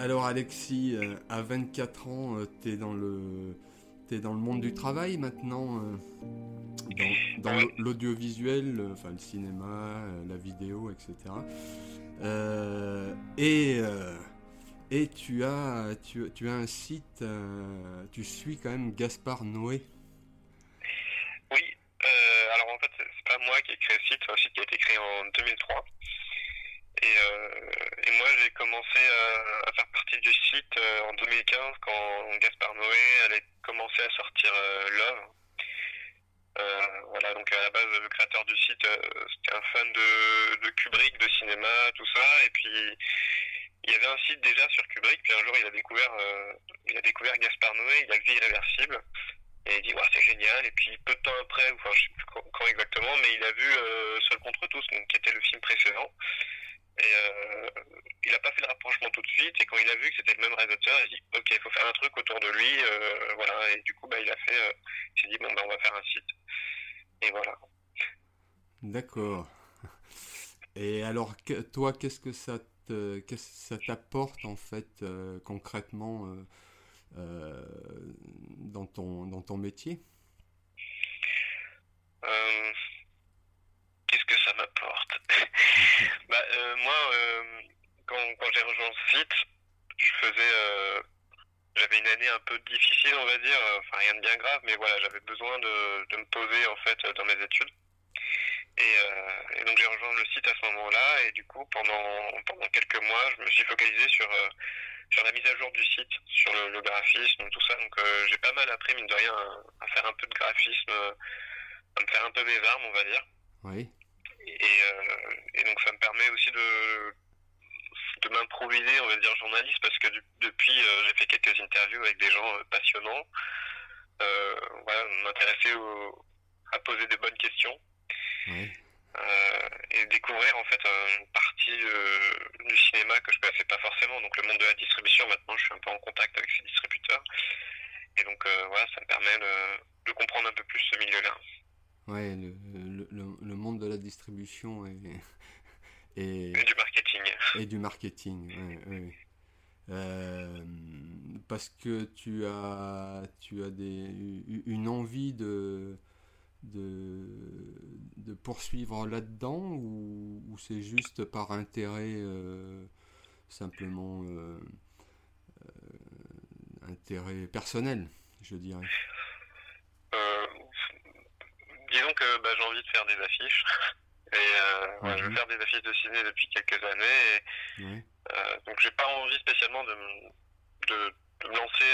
alors Alexis, euh, à 24 ans, tu es dans le dans le monde du travail maintenant, dans, l'audiovisuel, enfin le cinéma, la vidéo, etc. et et tu as, tu, tu as un site, tu suis quand même Gaspard Noé. moi qui ai créé le site, c'est un site qui a été créé en 2003. Et, euh, et moi, j'ai commencé à, à, faire partie du site euh, en 2015 quand Gaspard Noé allait commencer à sortir euh, Love. Euh, voilà, donc à la base, le créateur du site, c'était un fan de, de, Kubrick, de cinéma, tout ça. Et puis, il y avait un site déjà sur Kubrick. Puis un jour, il a découvert, il a découvert Gaspard Noé. Il a vu Irréversible. Et il dit, ouais, c'est génial. Et puis, peu de temps après, enfin, je sais plus quand, exactement, mais il a vu euh, Seul contre tous, donc, qui était le film précédent. Et euh, il n'a pas fait le rapprochement tout de suite. Et quand il a vu que c'était le même réalisateur, il a dit, ok, il faut faire un truc autour de lui. Euh, voilà. Et du coup, bah, il a fait, euh, il s'est dit, bon, bah, on va faire un site. Et voilà. D'accord. Et alors, toi, qu'est-ce que ça te, qu'est-ce que ça t'apporte en fait euh, concrètement euh, dans, ton, dans ton métier? Euh, Qu'est-ce que ça m'apporte? Bah, euh, Moi, quand, quand j'ai rejoint le site, je faisais j'avais une année un peu difficile, on va dire, enfin rien de bien grave, mais voilà, j'avais besoin de, de, me poser en fait dans mes études. Et, et donc j'ai rejoint le site à ce moment-là, et du coup pendant pendant quelques mois, je me suis focalisé sur sur la mise à jour du site, sur le, graphisme, tout ça. Donc euh, j'ai pas mal appris, mine de rien, à, faire un peu de graphisme, à me faire un peu mes armes, on va dire. Oui. Et, euh, et donc ça me permet aussi de, de m'improviser, on va dire, journaliste, parce que depuis, euh, j'ai fait quelques interviews avec des gens passionnants. voilà, m'intéresser à poser des bonnes questions. Oui. Euh, et découvrir en fait une partie euh, du cinéma que je connaissais pas forcément. Donc le monde de la distribution, maintenant je suis un peu en contact avec ces distributeurs. Et donc euh, voilà, ça me permet de, de, comprendre un peu plus ce milieu-là. Ouais, le, le, le, monde de la distribution et, et, et du marketing. Et du marketing, ouais, ouais. Euh, parce que tu as, tu as des, une envie de, de, de poursuivre là-dedans ou, ou c'est juste par intérêt euh, simplement euh, euh, intérêt personnel, je dirais? Disons que bah, j'ai envie de faire des affiches. Et ouais, je veux faire des affiches de ciné depuis quelques années. Et, ouais. donc j'ai pas envie spécialement de, de, de me lancer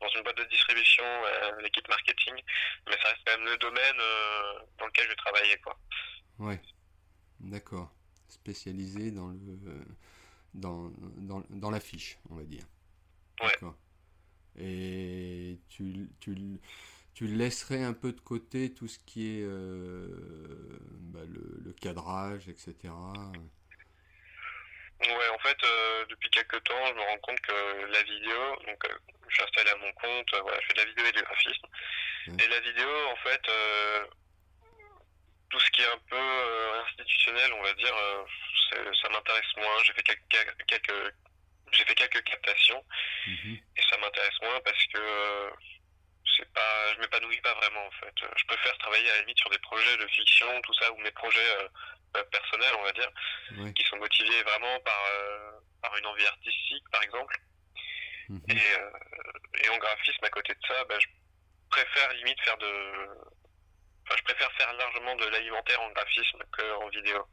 dans, une boîte de distribution, euh, l'équipe marketing, mais ça reste quand même le domaine euh, dans lequel je vais travailler. Quoi. Ouais, d'accord. Spécialisé dans le dans, dans, dans l'affiche, on va dire. D'accord. Et tu, tu, tu laisserais un peu de côté tout ce qui est euh, bah, le, le, cadrage, etc. Ouais, en fait, euh, depuis quelques temps, je me rends compte que la vidéo, donc euh, je suis installé à mon compte, euh, voilà, je fais de la vidéo et du graphisme. Mmh. Et la vidéo, en fait, euh, tout ce qui est un peu euh, institutionnel, on va dire, ça m'intéresse moins. J'ai fait quelques, quelques j'ai fait quelques captations mmh. et ça m'intéresse moins parce que c'est pas, je m'épanouis pas vraiment en fait. Je préfère travailler à la limite sur des projets de fiction, tout ça, ou mes projets euh, personnels, on va dire, qui sont motivés vraiment par, euh, par une envie artistique, par exemple. Et, euh, et, en graphisme, à côté de ça, bah, je préfère limite faire de. Enfin, je préfère faire largement de l'alimentaire en graphisme qu'en vidéo.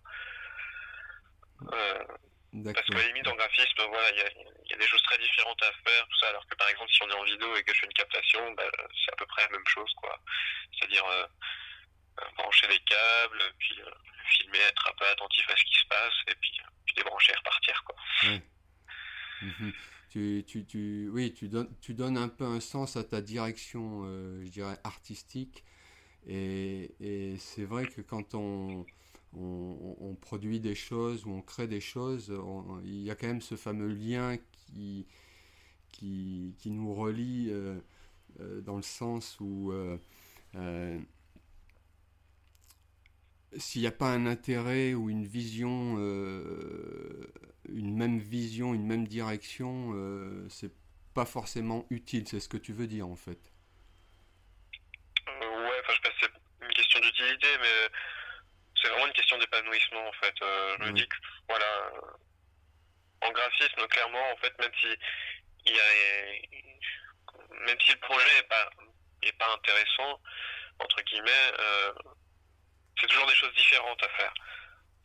Euh, parce que limite en graphisme, voilà, il y a, y a, des choses très différentes à faire, tout ça, alors que par exemple, si on est en vidéo et que je fais une captation, bah, c'est à peu près la même chose, quoi. C'est-à-dire euh, brancher les câbles, puis euh, filmer, être un peu attentif à ce qui se passe, et puis, puis débrancher et repartir. Quoi. Oui. Mmh. Tu, tu, tu, oui, tu donnes, tu donnes un peu un sens à ta direction, euh, je dirais, artistique. Et, et c'est vrai que quand on, on, produit des choses ou on crée des choses, il y a quand même ce fameux lien qui, nous relie euh, euh, dans le sens où euh, s'il n'y a pas un intérêt ou une vision une même vision, une même direction, c'est pas forcément utile. C'est ce que tu veux dire en fait. Euh, ouais, enfin, je pense que c'est une question d'utilité, mais c'est vraiment une question d'épanouissement en fait. je me dis que voilà, en clairement, en fait, même si il y a, même si le projet est pas est pas intéressant entre guillemets, c'est toujours des choses différentes à faire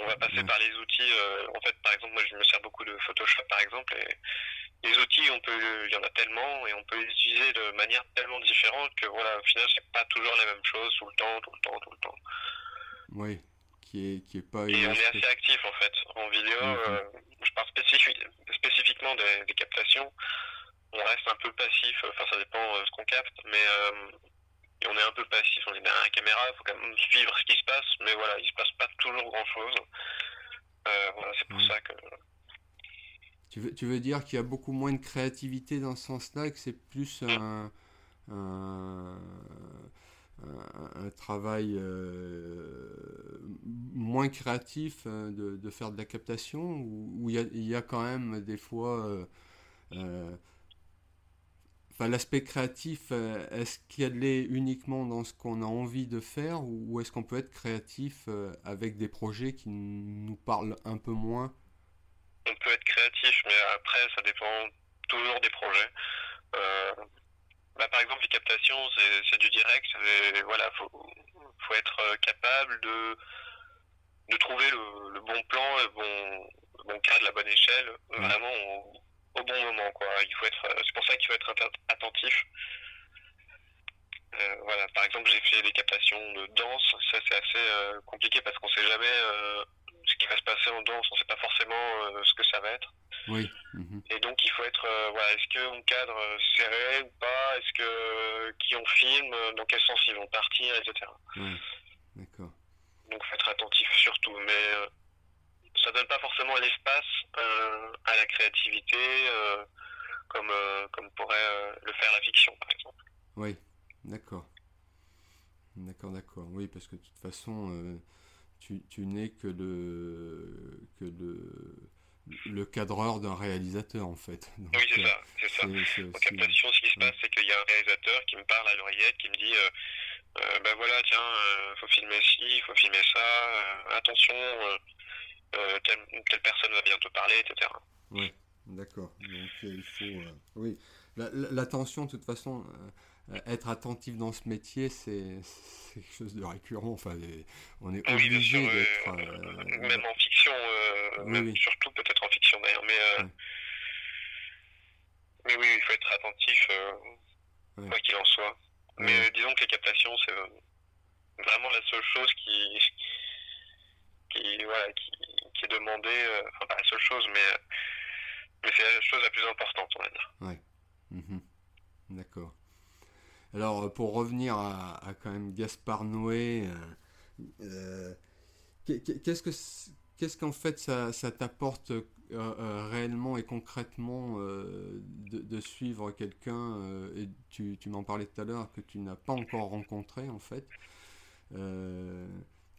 on va passer par les outils. Euh, en fait, par exemple, moi, je me sers beaucoup de Photoshop, par exemple, et les outils, on peut, il y en a tellement, et on peut les utiliser de manière tellement différente que, voilà, au final, c'est pas toujours la même chose tout le temps, tout le temps, tout le temps. Oui, qui est, qui est pas. Et on est assez actif, en fait, en vidéo. Mhm. Euh, je parle spécifiquement des, des, captations. On reste un peu passif. Enfin, ça dépend de ce qu'on capte, mais euh, et on est un peu passif, on est derrière la caméra, il faut quand même suivre ce qui se passe, mais voilà, il se passe pas toujours grand chose. Euh, voilà, c'est pour mm. ça que. Tu veux, tu veux dire qu'il y a beaucoup moins de créativité dans ce sens-là, que c'est plus mm. un, un, un, travail euh, moins créatif euh, de, faire de la captation, ou il y a, quand même des fois. Euh, l'aspect créatif, euh, est-ce qu'il est uniquement dans ce qu'on a envie de faire ou est-ce qu'on peut être créatif euh, avec des projets qui nous parlent un peu moins? On peut être créatif, mais après, ça dépend toujours des projets. Euh, bah, par exemple, les captations, c'est du direct. Il voilà, faut, faut être capable de, de trouver le, bon plan, le bon, le bon cadre, la bonne échelle, vraiment au bon moment. Quoi. Il faut être, c'est pour ça qu'il faut être attentif. Euh, voilà, par exemple, j'ai fait des captations de danse. Ça, c'est assez euh, compliqué parce qu'on sait jamais euh, ce qui va se passer en danse. On sait pas forcément ce que ça va être. Oui. Mhm. Et donc, il faut être, voilà, est-ce qu'on cadre serré ou pas? Est-ce que qui on filme? Dans quel sens ils vont partir, etc. D'accord. Donc, faut être attentif surtout. Mais ça donne pas forcément l'espace euh, à la créativité euh, comme, euh, comme pourrait le faire la fiction, par exemple. Oui, d'accord. D'accord, d'accord. Oui, parce que de toute façon, tu, tu n'es que le, que le, le cadreur d'un réalisateur, en fait. oui, c'est ça. C'est ça. En captation, ce qui se passe, c'est qu'il y a un réalisateur qui me parle à l'oreillette, qui me dit ben voilà, tiens, il faut filmer ci, il faut filmer ça, attention euh, telle, personne va bientôt parler, etc. Oui, d'accord. Donc euh, il faut. Euh, oui, l'attention, de toute façon, être attentif dans ce métier, c'est quelque chose de récurrent. Enfin, on est obligé d'être. même en fiction, même surtout peut-être en fiction d'ailleurs, mais. Mais oui, il faut être attentif, quoi qu'il en soit. Mais disons que les captations, c'est vraiment la seule chose qui, qui, voilà, qui, est demandé, euh, enfin pas la seule chose, mais, euh, mais c'est la chose la plus importante, on va dire. Ouais. Mhm. D'accord. Alors, euh, pour revenir à, quand même Gaspard Noé, qu'est-ce que qu'est-ce qu'en fait ça, ça t'apporte réellement et concrètement de, de, suivre quelqu'un et tu, tu m'en parlais tout à l'heure que tu n'as pas encore rencontré en fait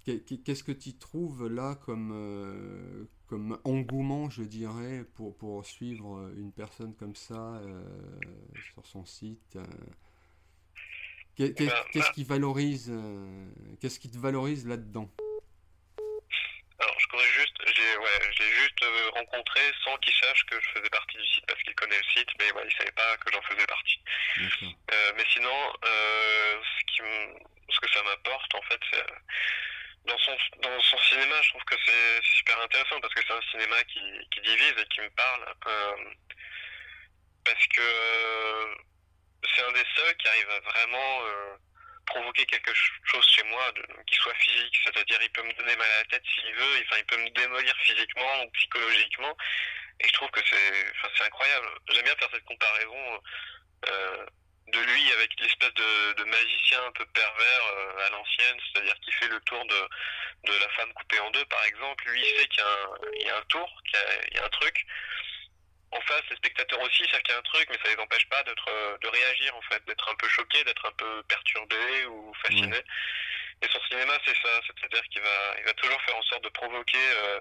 Qu'est-ce que tu trouves là comme, euh, comme engouement, je dirais, pour, pour suivre une personne comme ça euh, sur son site euh? ben, Qu'est-ce ben qui valorise Qu'est-ce qui te valorise là-dedans? Alors, je connais juste, j'ai ouais, juste rencontré sans qu'il sache que je faisais partie du site parce qu'il connaît le site, mais ouais, il savait pas que j'en faisais partie. mais sinon, ce, qui ce que ça m'apporte, en fait, c'est dans son, dans son cinéma, je trouve que c'est super intéressant parce que c'est un cinéma qui, qui, divise et qui me parle. Euh, parce que euh, c'est un des seuls qui arrive à vraiment euh, provoquer quelque chose chez moi qui soit physique. C'est-à-dire, il peut me donner mal à la tête s'il veut, enfin, il peut me démolir physiquement ou psychologiquement. Et je trouve que c'est incroyable. J'aime bien faire cette comparaison. Euh, de lui avec l'espèce de, magicien un peu pervers euh, à l'ancienne, c'est-à-dire qui fait le tour de, la femme coupée en deux, par exemple. Lui, il sait qu'il y, a un tour, qu'il y, a un truc. En face, les spectateurs aussi savent qu'il y a un truc, mais ça les empêche pas d'être, de réagir, en fait, d'être un peu choqué, d'être un peu perturbé ou fasciné. Et son cinéma, c'est ça, c'est-à-dire qu'il va, il va toujours faire en sorte de provoquer euh,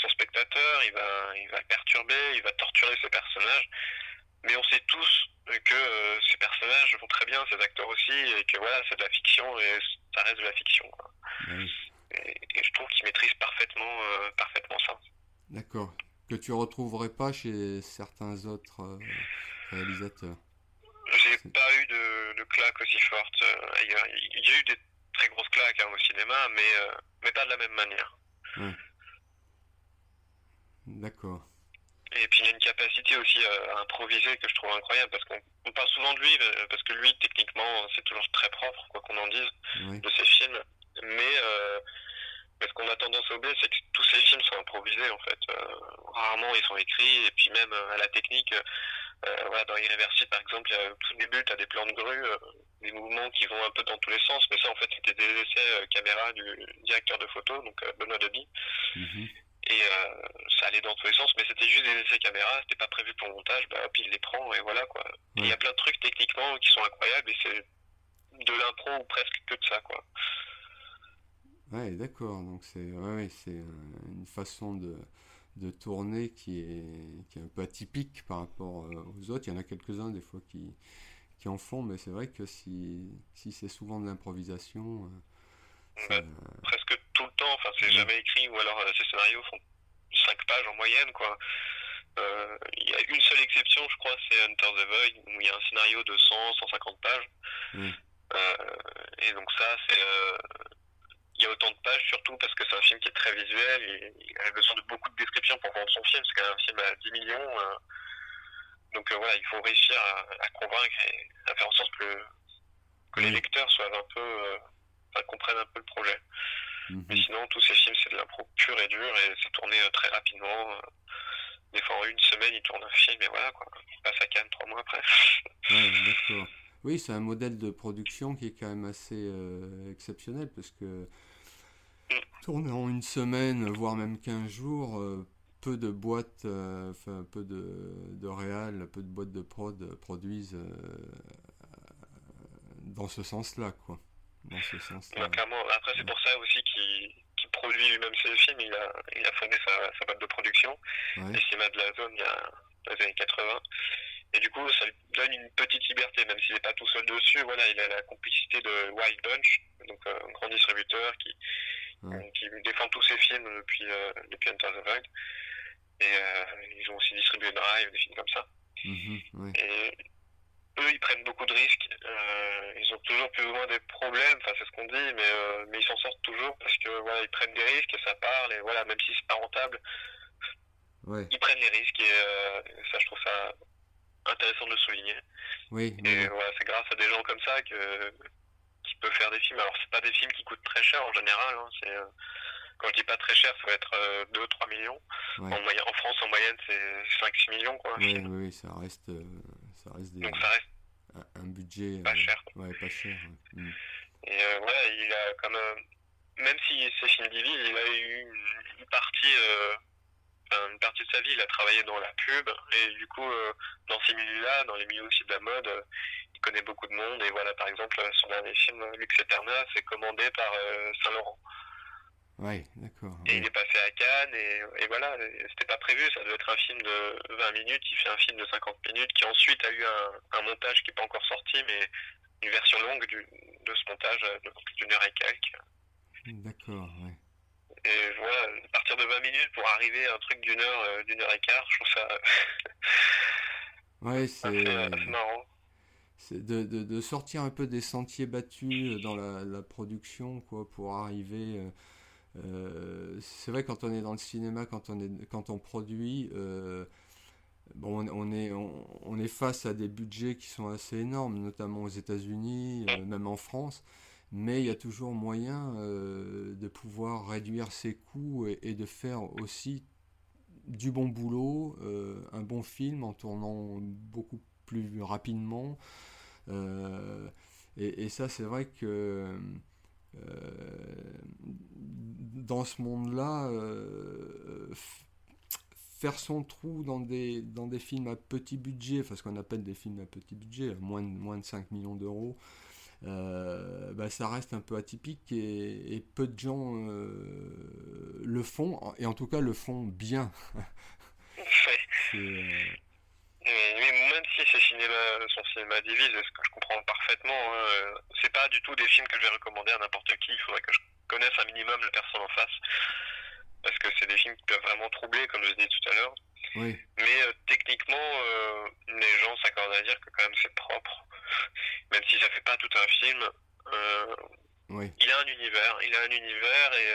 son spectateur, il va, il va le perturber, il va torturer ses personnages. Mais on sait tous que ces personnages vont très bien, ces acteurs aussi, et que voilà, c'est de la fiction et ça reste de la fiction. Et, je trouve qu'il maîtrise parfaitement, parfaitement ça. D'accord. Que tu retrouverais pas chez certains autres réalisateurs. J'ai pas eu de, de claque aussi forte ailleurs. Il y a eu des très grosses claques hein, au cinéma, mais, mais pas de la même manière. D'accord. Et puis il y a une capacité aussi à, improviser que je trouve incroyable parce qu'on parle souvent de lui euh, parce que lui techniquement c'est toujours très propre quoi qu'on en dise de ses films. Mais euh, ce qu'on a tendance à oublier c'est que tous ces films sont improvisés en fait. Euh, rarement ils sont écrits et puis même à la technique. voilà, dans Irréversible par exemple, au tout début tu as des plans de grue, des mouvements qui vont un peu dans tous les sens, mais ça en fait c'était des essais caméra du directeur de photo, donc Benoît Deby. Mm et euh, ça allait dans tous les sens, mais c'était juste des essais caméra, c'était pas prévu pour le montage, bah, puis il les prend et voilà quoi. Il y a plein de trucs techniquement qui sont incroyables et c'est de l'impro ou presque que de ça quoi. Ouais, d'accord, donc c'est ouais, c'est une façon de, de tourner qui est, qui est un peu atypique par rapport euh, aux autres. Il y en a quelques-uns des fois qui, qui en font, mais c'est vrai que si, si c'est souvent de l'improvisation. Euh, presque tout le temps. Enfin, c'est jamais écrit, ou alors euh, ces scénarios font 5 pages en moyenne, quoi. Euh, il y a une seule exception, je crois, c'est Hunter the Void, où il y a un scénario de 100, 150 pages. Euh, et donc ça, c'est... il y a autant de pages, surtout parce que c'est un film qui est très visuel, et il a besoin de beaucoup de descriptions pour vendre son film, c'est quand même un film à 10 millions. donc voilà, il faut réussir à, convaincre et à faire en sorte que, que les lecteurs soient un peu... comprennent un peu le projet. Mhm. Mais sinon, tous ces films, c'est de l'impro pure et dure et c'est tourné euh, très rapidement. Euh. Des fois, en une semaine, ils tournent un film et voilà, quoi. Il passe à Cannes trois mois après. d'accord. Oui, c'est un modèle de production qui est quand même assez euh, exceptionnel parce que. Tourner en une semaine, voire même 15 jours, peu de boîtes, enfin peu de, de réal, peu de boîtes de prod produisent dans ce sens-là, quoi dans ce sens-là. clairement. Après, c'est pour ça aussi qu'il produit lui-même ses films. Il a, il a fondé sa, sa boîte de production, ouais. Estima de la zone, il y a dans les années 80. Et du coup, ça lui donne une petite liberté, même s'il n'est pas tout seul dessus. Voilà, il a la complicité de Wild Bunch, donc euh, un grand distributeur qui, qui défend tous ses films depuis, euh, depuis Enter the Void. Et euh, ils ont aussi distribué Drive, des films comme ça. Mm-hmm, et eux, ils prennent beaucoup de risques. Euh, ils ont toujours plus ou moins des problèmes, enfin c'est ce qu'on dit, mais, euh, mais ils s'en sortent toujours parce que voilà, ils prennent des risques et ça parle et voilà, même si c'est pas rentable, ils prennent les risques et euh, ça, je trouve ça intéressant de le souligner. Oui. Et voilà, c'est grâce à des gens comme ça que peuvent faire des films. Alors c'est pas des films qui coûtent très cher en général. Hein, c'est quand je dis pas très cher, ça va être 2-3 millions. En, en, France, en moyenne, c'est 5-6 millions. Quoi, oui, oui, ça reste ça reste, Donc ça reste un, budget pas cher. Ouais, pas cher. Mm. Et euh, ouais, il a comme même si c'est film divisé, il a eu une, partie euh, une partie de sa vie, il a travaillé dans la pub et du coup euh, dans ces milieux-là, dans les milieux aussi de la mode, connaît beaucoup de monde et voilà par exemple son dernier film Lux Eterna, c'est commandé par Saint Laurent. Ouais, d'accord. Et il est passé à Cannes et, voilà, c'était pas prévu, ça devait être un film de 20 minutes, il fait un film de 50 minutes qui ensuite a eu un, montage qui n'est pas encore sorti, mais une version longue de ce montage d'une heure et quelques. D'accord, ouais. Et voilà, à partir de 20 minutes pour arriver à un truc d'une heure, euh, d'une heure et quart, je trouve ça. ouais, c'est. marrant. De, de, sortir un peu des sentiers battus dans la, production, quoi, pour arriver. Euh, euh, c'est vrai quand on est dans le cinéma, quand on, est, quand on produit, euh, bon, on, est, on, est face à des budgets qui sont assez énormes, notamment aux États-Unis, euh, même en France. Mais il y a toujours moyen de pouvoir réduire ses coûts et, de faire aussi du bon boulot, un bon film en tournant beaucoup plus rapidement. Et, et, ça, c'est vrai que dans ce monde-là, euh, faire son trou dans des, dans des films à petit budget, enfin ce qu'on appelle des films à petit budget, moins de, moins de 5 millions d'euros, bah, ça reste un peu atypique et, peu de gens le font, et en tout cas le font bien. même si c'est cinéma, son cinéma divise, ce que je comprends parfaitement, hein, c'est pas du tout des films que je vais recommander à n'importe qui. Il faudrait que je connaisse un minimum la personne en face parce que c'est des films qui peuvent vraiment troubler, comme je disais tout à l'heure. Oui. Mais euh, techniquement, euh, les gens s'accordent à dire que quand même c'est propre, même si ça fait pas tout un film. Euh, oui. Il a un univers, il a un univers et,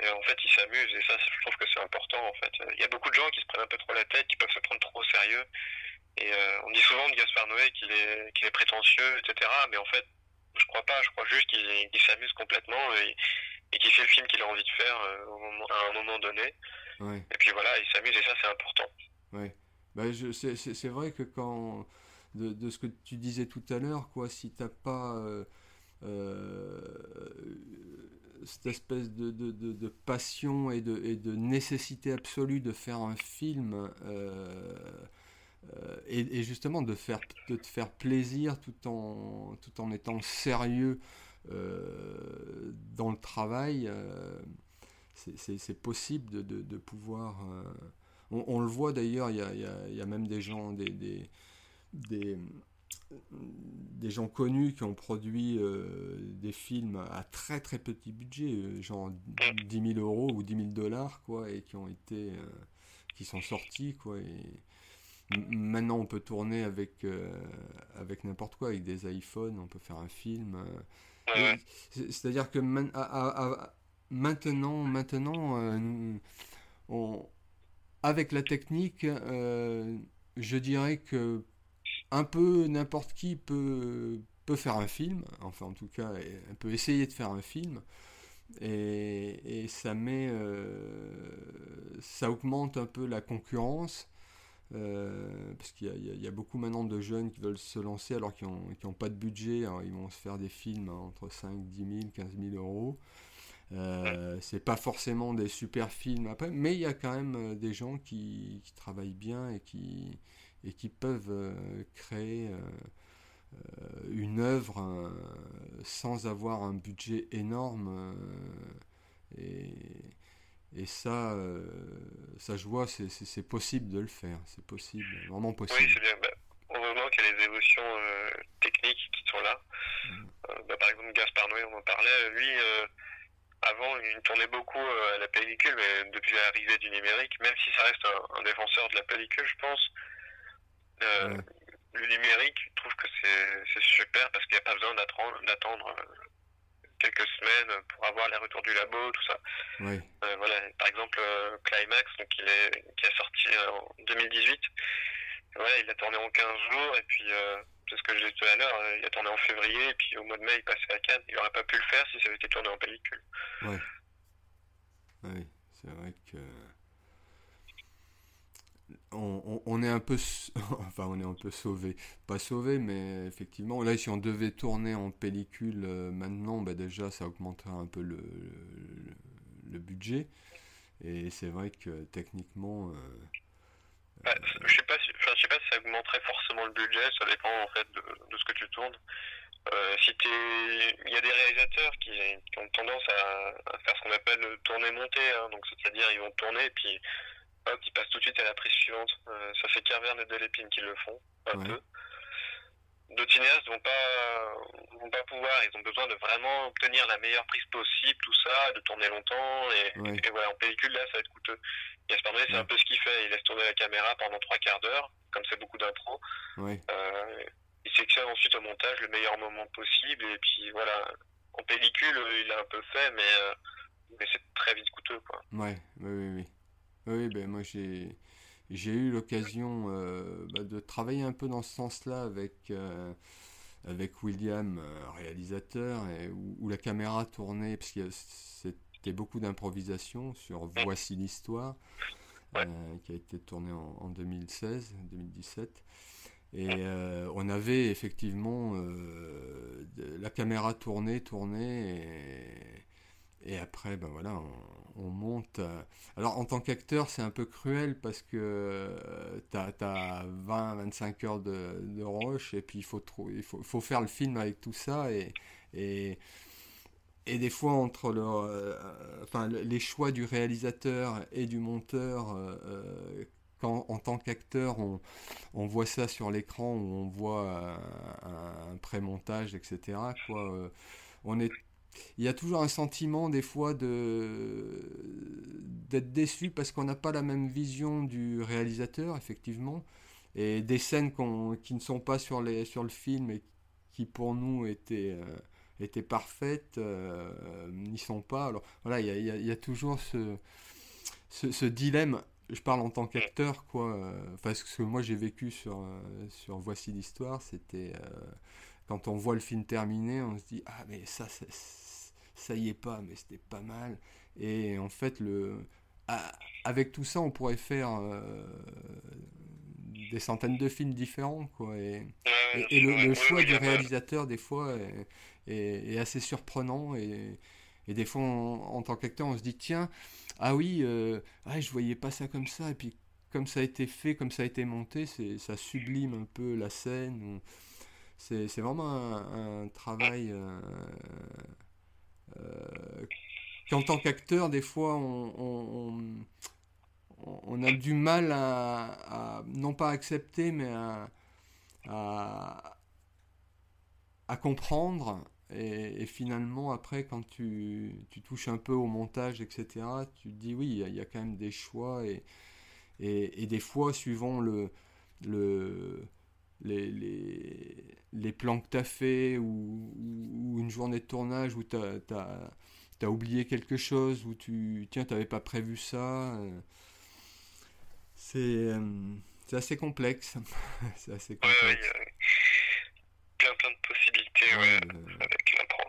et en fait il s'amuse et ça, je trouve que c'est important en fait. Il y a beaucoup de gens qui se prennent un peu trop la tête, qui peuvent se prendre trop au sérieux. Et on dit souvent de Gaspard Noé qu'il est, qu'il est prétentieux, etc. Mais en fait, je crois pas. Je crois juste qu'il s'amuse complètement et, et qui fait le film qu'il a envie de faire euh, à un moment donné. Et puis voilà, il s'amuse et ça c'est important. Ouais. Bah, c'est vrai que quand de, de, ce que tu disais tout à l'heure, quoi, si t'as pas euh, euh, cette espèce de, de, de, passion et de, et de nécessité absolue de faire un film et, et, justement de, faire, de te faire plaisir tout en, tout en étant sérieux euh, dans le travail, euh, c'est possible de, de, pouvoir... Euh, on, le voit d'ailleurs, il y a, y a, même des gens, des, des, des gens connus qui ont produit des films à très très petit budget, genre 10 000 euros ou 10 000 dollars, quoi, et qui ont été, qui sont sortis, quoi. Et maintenant, on peut tourner avec avec n'importe quoi, avec des iPhones, on peut faire un film. C'est-à-dire que maintenant, maintenant euh, avec la technique, euh, je dirais que un peu n'importe qui peut, peut faire un film, enfin en tout cas, peut essayer de faire un film. Et, ça met, euh, ça augmente un peu la concurrence euh, parce qu'il y, y, a beaucoup maintenant de jeunes qui veulent se lancer alors qu'ils n'ont pas de budget. Alors ils vont se faire des films entre 5, 10 000, 15 000 euros. Euh, c'est pas forcément des super films après, mais il y a quand même euh, des gens qui, qui travaillent bien et qui, et qui peuvent euh, créer une œuvre sans avoir un budget énorme. et, et ça, euh, ça je vois, c'est possible de le faire. C'est possible, vraiment possible. Oui, c'est bien. Bah, au moment qu'il y a les évolutions euh, techniques qui sont là, mm. euh, bah, par exemple Gaspard Noé, on en parlait, lui, avant, il tournait beaucoup à la pellicule, mais depuis l'arrivée du numérique, même si ça reste un, défenseur de la pellicule, je pense, le numérique, je trouve que c'est super parce qu'il n'y a pas besoin d'attendre quelques semaines pour avoir les retours du labo, tout ça. Oui. Euh, voilà, par exemple, euh, Climax, donc il est, qui est sorti euh, en 2018, ouais, il a tourné en 15 jours, et puis, c'est ce que je disais tout à l'heure, il a tourné en février, et puis au mois de mai, il passait à Cannes. Il n'aurait pas pu le faire si ça avait été tourné en pellicule. Oui. Oui, c'est vrai que on, est un peu, enfin on est un peu sauvé, pas sauvé, mais effectivement là si on devait tourner en pellicule euh, maintenant, bah, déjà ça augmenterait un peu le, le, budget, et c'est vrai que techniquement. Euh, bah, je sais pas, je sais pas si ça augmenterait forcément le budget, ça dépend en fait de, ce que tu tournes. Euh, si il y a des réalisateurs qui, ont tendance à, faire ce qu'on appelle tourner monter, hein, donc c'est-à-dire ils vont tourner et puis qui passe tout de suite à la prise suivante. Euh, ça fait Carverne et Delépine qui le font, un peu. D'autres cinéastes vont pas, vont pas pouvoir, ils ont besoin de vraiment obtenir la meilleure prise possible, tout ça, de tourner longtemps, et, voilà, en pellicule, là, ça va être coûteux. Gaspard Noé, c'est un peu ce qu'il fait, il laisse tourner la caméra pendant trois quarts d'heure, comme c'est beaucoup d'impro. Euh, il sélectionne ensuite au montage le meilleur moment possible, et puis voilà, en pellicule, il a un peu fait, mais, euh, mais c'est très vite coûteux, quoi. Ouais, oui, oui, oui. Oui, ben moi j'ai j'ai eu l'occasion euh, bah, de travailler un peu dans ce sens-là avec euh, avec William, euh, réalisateur, et où, la caméra tournait parce que c'était beaucoup d'improvisation sur Voici l'histoire, qui a été tourné en, 2016, 2017. Et on avait effectivement la caméra tournée, tournée, et, après, ben voilà, on, monte. Alors en tant qu'acteur, c'est un peu cruel parce que tu as, 20-25 heures de, de rush et puis il faut, faire le film avec tout ça et, des fois entre enfin, les choix du réalisateur et du monteur, quand en tant qu'acteur on, on, voit ça sur l'écran on voit un, un pré-montage, etc. On est il y a toujours un sentiment des fois de d'être déçu parce qu'on n'a pas la même vision du réalisateur effectivement. Et des scènes qui ne sont pas sur les sur le film et qui pour nous étaient euh, étaient parfaites euh, n'y sont pas. Alors voilà il y a, toujours ce, ce, dilemme. Je parle en tant qu'acteur quoi euh, parce que moi j'ai vécu sur sur voici l'histoire c'était quand on voit le film terminé on se dit ah mais ça c'est ça y est pas, mais c'était pas mal. Et en fait, le, avec tout ça, on pourrait faire euh, des centaines de films différents, quoi. Et, et, le, choix du réalisateur, des fois, est, assez surprenant. Et, et des fois, en tant qu'acteur, on se dit, tiens, ah oui, euh, ah, je voyais pas ça comme ça. Et puis, comme ça a été fait, comme ça a été monté, ça sublime un peu la scène. C'est vraiment un, travail. Euh, qu'en tant qu'acteur, des fois, on, a du mal à, non pas accepter, mais à, comprendre. Et, finalement, après, quand tu, touches un peu au montage, etc., tu te dis oui, il y, a quand même des choix. Et, des fois, suivant le, les, les, les, plans que tu as fait ou, une journée de tournage où tu as, as, oublié quelque chose, ou tu tiens, tu n'avais pas prévu ça. Euh, c'est euh, c'est assez complexe. c'est assez complexe. Ouais, y a plein, plein de possibilités avec l'impro.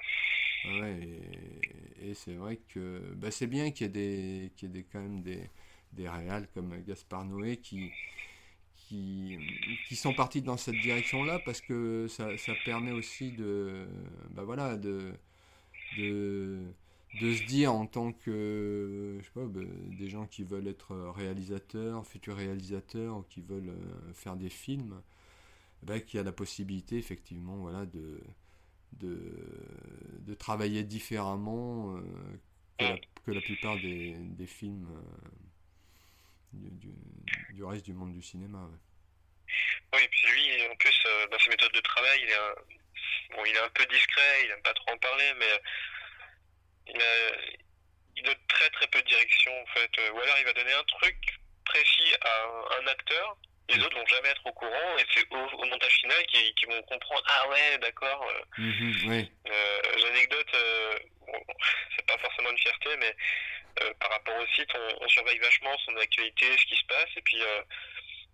Et, et c'est vrai que bah, c'est bien qu'il y ait, des, qu'il y ait des, quand même des, des réals comme Gaspard Noé qui, qui, sont partis dans cette direction-là parce que ça, permet aussi de, bah voilà, de, de, se dire en tant que, je sais pas, bah, des gens qui veulent être réalisateurs, futurs réalisateurs, ou qui veulent euh, faire des films, bah, qu'il y a la possibilité effectivement, voilà, de, de, travailler différemment euh, que, la, que, la, plupart des, des films. Euh, du, reste du monde du cinéma. Oui, puis lui, en plus, euh, dans ses méthodes de travail, il est, un, bon, il est un peu discret, il n'aime pas trop en parler, mais il, a, il donne très très peu de direction en fait. Euh, ou alors il va donner un truc précis à un, acteur, les mm. autres vont jamais être au courant et c'est au, montage final qu'ils qui vont comprendre ah ouais d'accord euh, mm-hmm, oui. euh, l'anecdote euh, bon, c'est pas forcément une fierté mais euh, par rapport au site, on, surveille vachement son actualité, ce qui se passe. Et puis, euh,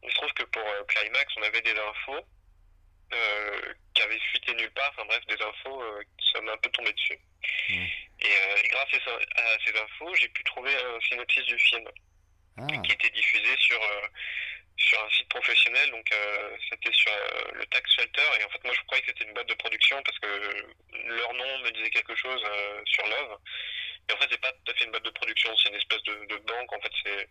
il se trouve que pour Climax, on avait des infos qui avaient fuité nulle part. Enfin bref, des infos qui sont un peu tombées dessus. Et, grâce à, ces infos, j'ai pu trouver un synopsis du film ah. qui était diffusé sur sur un site professionnel, donc c'était sur le Tax Shelter, et en fait moi je croyais que c'était une boîte de production parce que leur nom me disait quelque chose sur Love, et en fait, c'est pas tout à fait une boîte de production, c'est une espèce de, banque. En fait, c'est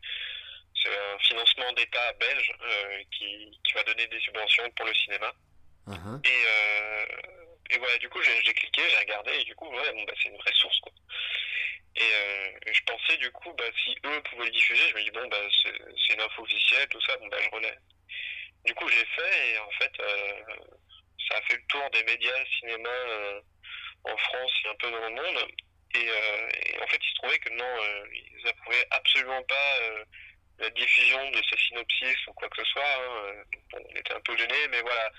c'est un financement d'État belge euh, qui, qui, va donner des subventions pour le cinéma. Uh-huh. Et, euh, et voilà, du coup, j'ai cliqué, j'ai regardé, et du coup, ouais, bon, bah, c'est une vraie source, quoi. Et euh, je pensais, du coup, bah, si eux pouvaient le diffuser, je me dis, bon, bah, c'est une info officielle, tout ça, bon, bah, je relais. Du coup, j'ai fait, et en fait, ça a fait le tour des médias cinéma en France et un peu dans le monde. Euh, et, en fait, il se trouvait que non, euh, ils approuvaient absolument pas euh, la diffusion de ces synopsis ou quoi que ce soit. Hein. on était un peu gênés, mais voilà,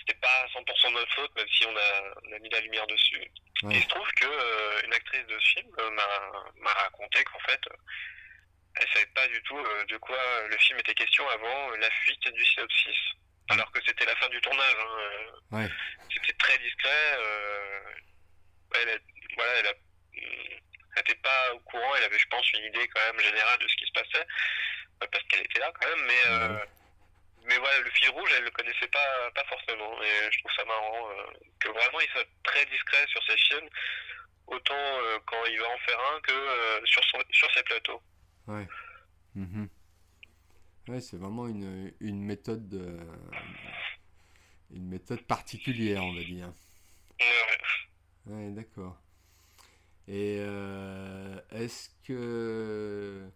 c'était pas 100% de notre faute, même si on a, mis la lumière dessus. Et il se trouve que une actrice de ce film m'a raconté qu'en fait, elle savait pas du tout de quoi le film était question avant la fuite du synopsis. Alors que c'était la fin du tournage. Hein. C'était très discret. elle, voilà, elle a n'était pas au courant, elle avait, je pense, une idée quand même générale de ce qui se passait, euh, parce qu'elle était là quand même, mais, euh, mais voilà, le fil rouge, elle le connaissait pas, pas forcément, et je trouve ça marrant euh, que vraiment il soit très discret sur ses films. Autant quand il va en faire un que sur, sur ses plateaux. Ouais. Mhm. Ouais, c'est vraiment une, une méthode une méthode particulière, on va dire. Ouais, ouais d'accord. Et euh, est-ce que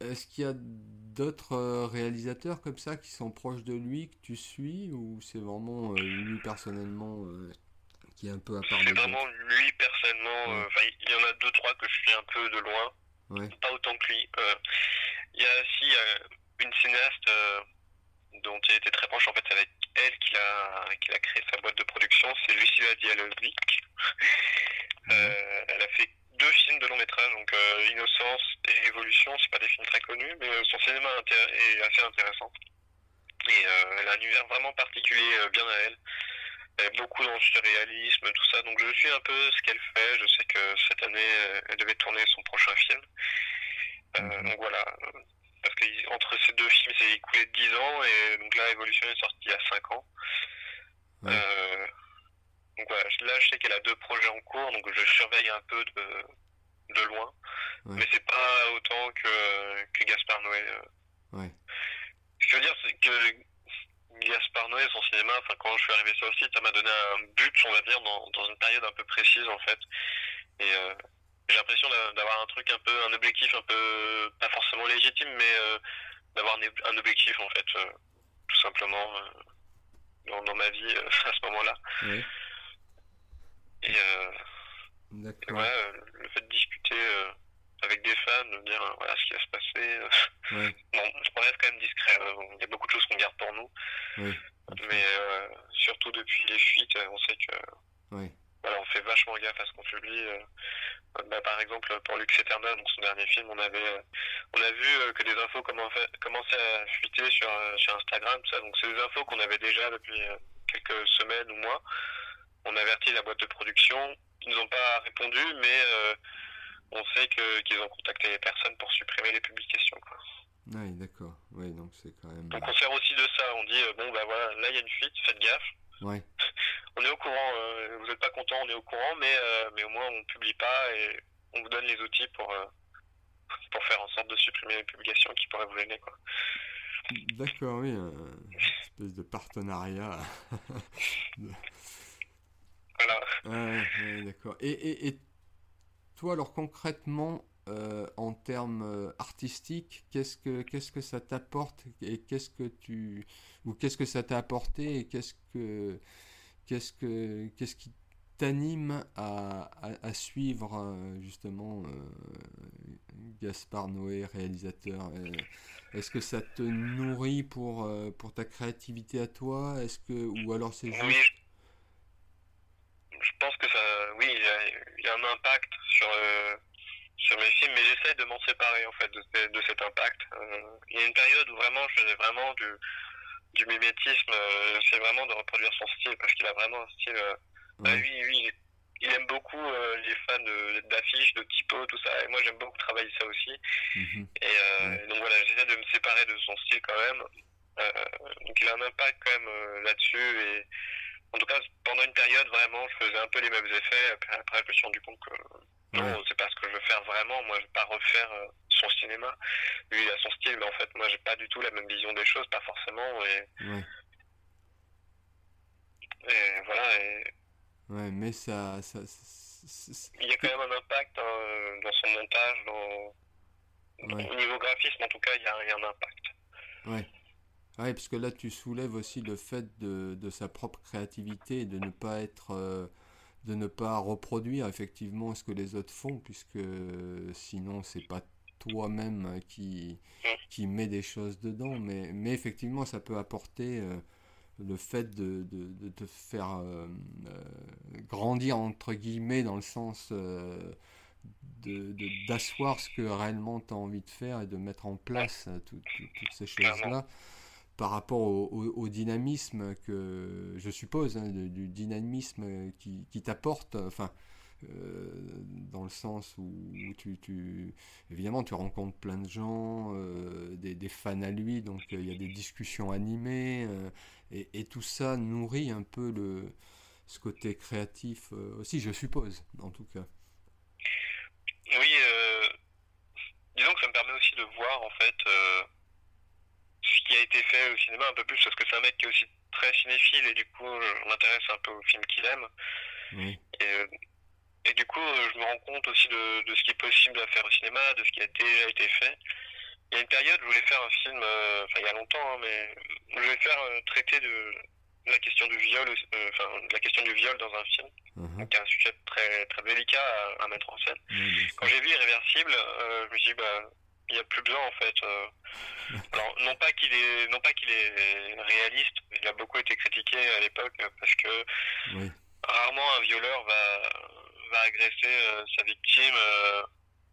est-ce qu'il y a d'autres réalisateurs comme ça qui sont proches de lui que tu suis ou c'est vraiment euh, lui personnellement euh, qui est un peu à part C'est vraiment lui personnellement. il y en a deux trois que je suis un peu de loin, pas autant que lui. Il y a aussi une cinéaste dont il était très proche en fait avec elle qu'il a, qu'il a créé sa boîte de production, c'est Lucilla Dialogic. Euh, elle a fait deux films de long métrage, donc euh, Innocence et Évolution, c'est pas des films très connus, mais euh, son cinéma est assez intéressant. Et elle a un univers vraiment particulier bien à elle. Elle est beaucoup dans le surréalisme, tout ça, donc je suis un peu ce qu'elle fait. Je sais que cette année, elle devait tourner son prochain film. Mhm. Donc voilà, parce qu'entre ces deux films, c'est écoulé 10 ans, et donc là, Evolution est sorti il y a 5 ans. Euh, donc voilà, là, je sais qu'elle a deux projets en cours, donc je surveille un peu de, de loin, mais c'est pas autant que, que Gaspard Noé. Euh. Ce que je veux dire, c'est que Gaspard Noé, son cinéma, enfin, quand je suis arrivé sur le site, ça m'a donné un but, on va dire, dans, dans une période un peu précise, en fait. Et euh, j'ai l'impression d'avoir un truc un peu, un objectif un peu, pas forcément légitime, mais euh, d'avoir un, objectif en fait, euh, tout simplement dans, ma vie à ce moment-là. Et ouais, le fait de discuter avec des fans, de dire voilà ce qui va se passer. bon, on reste quand même discret. Il y a beaucoup de choses qu'on garde pour nous. mais surtout depuis les fuites, on sait que voilà, on fait vachement gaffe à ce qu'on publie. Bah, par exemple, pour Lux Eterna, donc son dernier film, on avait, euh, on a vu euh, que des infos commençaient à fuiter sur, euh, sur Instagram, ça. Donc, c'est des infos qu'on avait déjà depuis quelques semaines ou mois. On avertit la boîte de production. Ils nous ont pas répondu, mais on sait qu'ils ont contacté les personnes pour supprimer les publications. Quoi. Oui, d'accord. Oui, donc c'est quand même. Donc on sert aussi de ça. On dit bon bah voilà, là il y a une fuite, faites gaffe. Ouais. on est au courant. Euh, vous n'êtes pas content, on est au courant, mais, euh, mais au moins on publie pas et on vous donne les outils pour, euh, pour faire en sorte de supprimer les publications qui pourraient vous gêner. Quoi. D'accord, oui, une espèce de partenariat. Voilà. Ouais, d'accord. Et, et, et, toi, alors concrètement, en termes artistiques, qu'est-ce que qu'est-ce que ça t'apporte et qu'est-ce que tu ou qu'est-ce que ça t'a apporté et qu'est-ce que qu'est-ce que qu'est-ce qui t'anime à, à, suivre euh, justement euh, Gaspard Noé, réalisateur euh, Est-ce que ça te nourrit pour, pour ta créativité à toi? Est-ce que ou alors c'est juste oui. Je pense que ça, oui, il y, a, un impact sur sur mes films, mais j'essaie de m'en séparer en fait de, de cet impact. il y a une période où vraiment je faisais vraiment du du mimétisme, euh, c'est vraiment de reproduire son style parce qu'il a vraiment un style. Euh, bah, lui, lui il, aime beaucoup euh, les fans d'affiches, de, typos, tout ça. Et moi, j'aime beaucoup travailler ça aussi. Mhm. Et donc voilà, j'essaie de me séparer de son style quand même. donc il a un impact quand même là-dessus. Et en tout cas, pendant une période, vraiment, je faisais un peu les mêmes effets. Après, je me suis rendu compte que non, c'est pas ce que je veux faire vraiment. Moi, je veux pas refaire son cinéma. Lui, il a son style, mais en fait, moi, j'ai pas du tout la même vision des choses, pas forcément. Et, et voilà. Et... Ouais, mais ça, ça, Il y a quand même un impact hein, dans son montage, dans... au niveau graphisme, en tout cas, il y a, il y a un impact. Ouais. Ouais, parce que là, tu soulèves aussi le fait de, sa propre créativité de ne pas être. Euh, de ne pas reproduire effectivement ce que les autres font, puisque sinon, c'est pas toi-même qui, qui met des choses dedans, mais, effectivement, ça peut apporter euh, le fait de, de, te faire euh, euh, grandir, entre guillemets, dans le sens d'asseoir ce que réellement tu as envie de faire et de mettre en place toutes ces choses-là par rapport au, dynamisme que je suppose, hein, du, dynamisme qui, t'apporte, enfin, euh, dans le sens où, tu, évidemment, tu rencontres plein de gens, euh, des, fans à lui, donc euh, il y a des discussions animées, et, et, tout ça nourrit un peu le, ce côté créatif aussi, je suppose, en tout cas. Oui, disons que ça me permet aussi de voir, en fait, ce qui a été fait au cinéma un peu plus parce que c'est un mec qui est aussi très cinéphile et du coup je m'intéresse un peu aux films qu'il aime. Et, et, du coup je me rends compte aussi de, de, ce qui est possible à faire au cinéma, de ce qui a déjà été fait. Il y a une période, je voulais faire un film, enfin il y a longtemps, hein, mais je voulais faire traiter de, la question du viol, euh, enfin la question du viol dans un film, qui est un sujet très très délicat à, mettre en scène. Quand j'ai vu Irréversible, euh, je me suis dit bah il n'y a plus besoin en fait. Euh. Alors non pas qu'il est non pas qu'il est réaliste, il a beaucoup été critiqué à l'époque parce que rarement un violeur va va agresser sa victime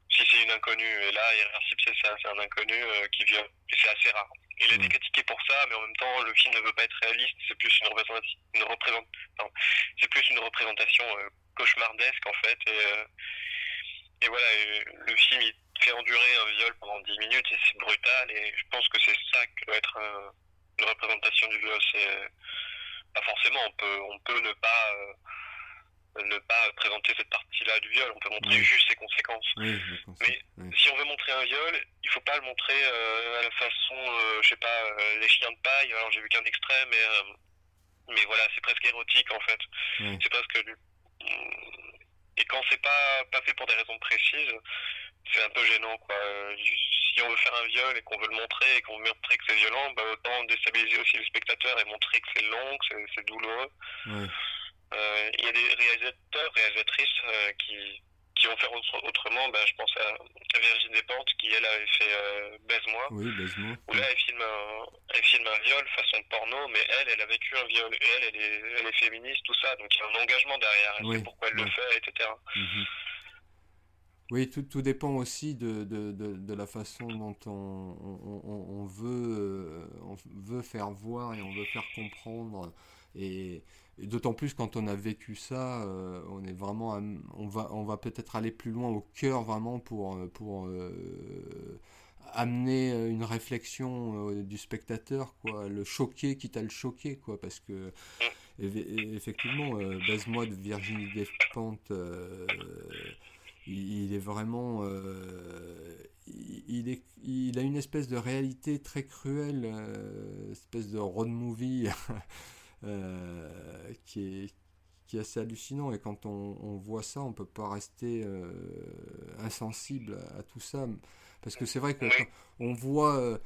si c'est une inconnue. Et là, Irréversible, c'est ça, c'est un inconnu qui viole. Et c'est assez rare. Il a été critiqué pour ça, mais en même temps, le film ne veut pas être réaliste. C'est plus une représentation, une c'est plus une représentation euh, cauchemardesque en fait. Et, euh, et voilà, le film il fait endurer un viol pendant 10 minutes et c'est brutal. Et je pense que c'est ça que doit être euh, une représentation du viol. C'est pas forcément, on peut, on peut ne pas ne pas présenter cette partie-là du viol, on peut montrer juste ses conséquences. mais si on veut montrer un viol, il faut pas le montrer euh, à la façon, euh, je sais pas, euh, les chiens de paille. Alors j'ai vu qu'un extrait, mais mais voilà, c'est presque érotique en fait. C'est presque et quand c'est pas pas fait pour des raisons précises, c'est un peu gênant quoi. Si on veut faire un viol et qu'on veut le montrer et qu'on veut montrer que c'est violent, bah, autant déstabiliser aussi le spectateur et montrer que c'est long, que c'est douloureux. Euh, il y a des réalisateurs, réalisatrices euh, qui, qui vont faire autrement. Ben, je pense à, Virginie Despentes qui, elle, avait fait euh, Baise-moi. Oui, Baise-moi. Où là, elle filme, un, elle filme un viol façon porno, mais elle, elle a vécu un viol. Et elle, elle est, elle est féministe, tout ça. Donc il y a un engagement derrière. Elle sait pourquoi elle le fait, etc. Mhm. Oui, tout, tout, dépend aussi de, de, de, de, la façon dont on, on, on veut, on veut faire voir et on veut faire comprendre. Et d'autant plus quand on a vécu ça, euh, on est vraiment, on va, on va peut-être aller plus loin au cœur vraiment pour, euh, pour euh, amener une réflexion du spectateur, quoi, le choquer, quitte à le choquer, quoi, parce que effectivement, baise-moi de Virginie Despentes, il, est vraiment, il, est, il a une espèce de réalité très cruelle, espèce de road movie. Euh, qui, est, qui est assez hallucinant. Et quand on, voit ça, on peut pas rester euh, insensible à, tout ça. Parce que c'est vrai que on voit, euh,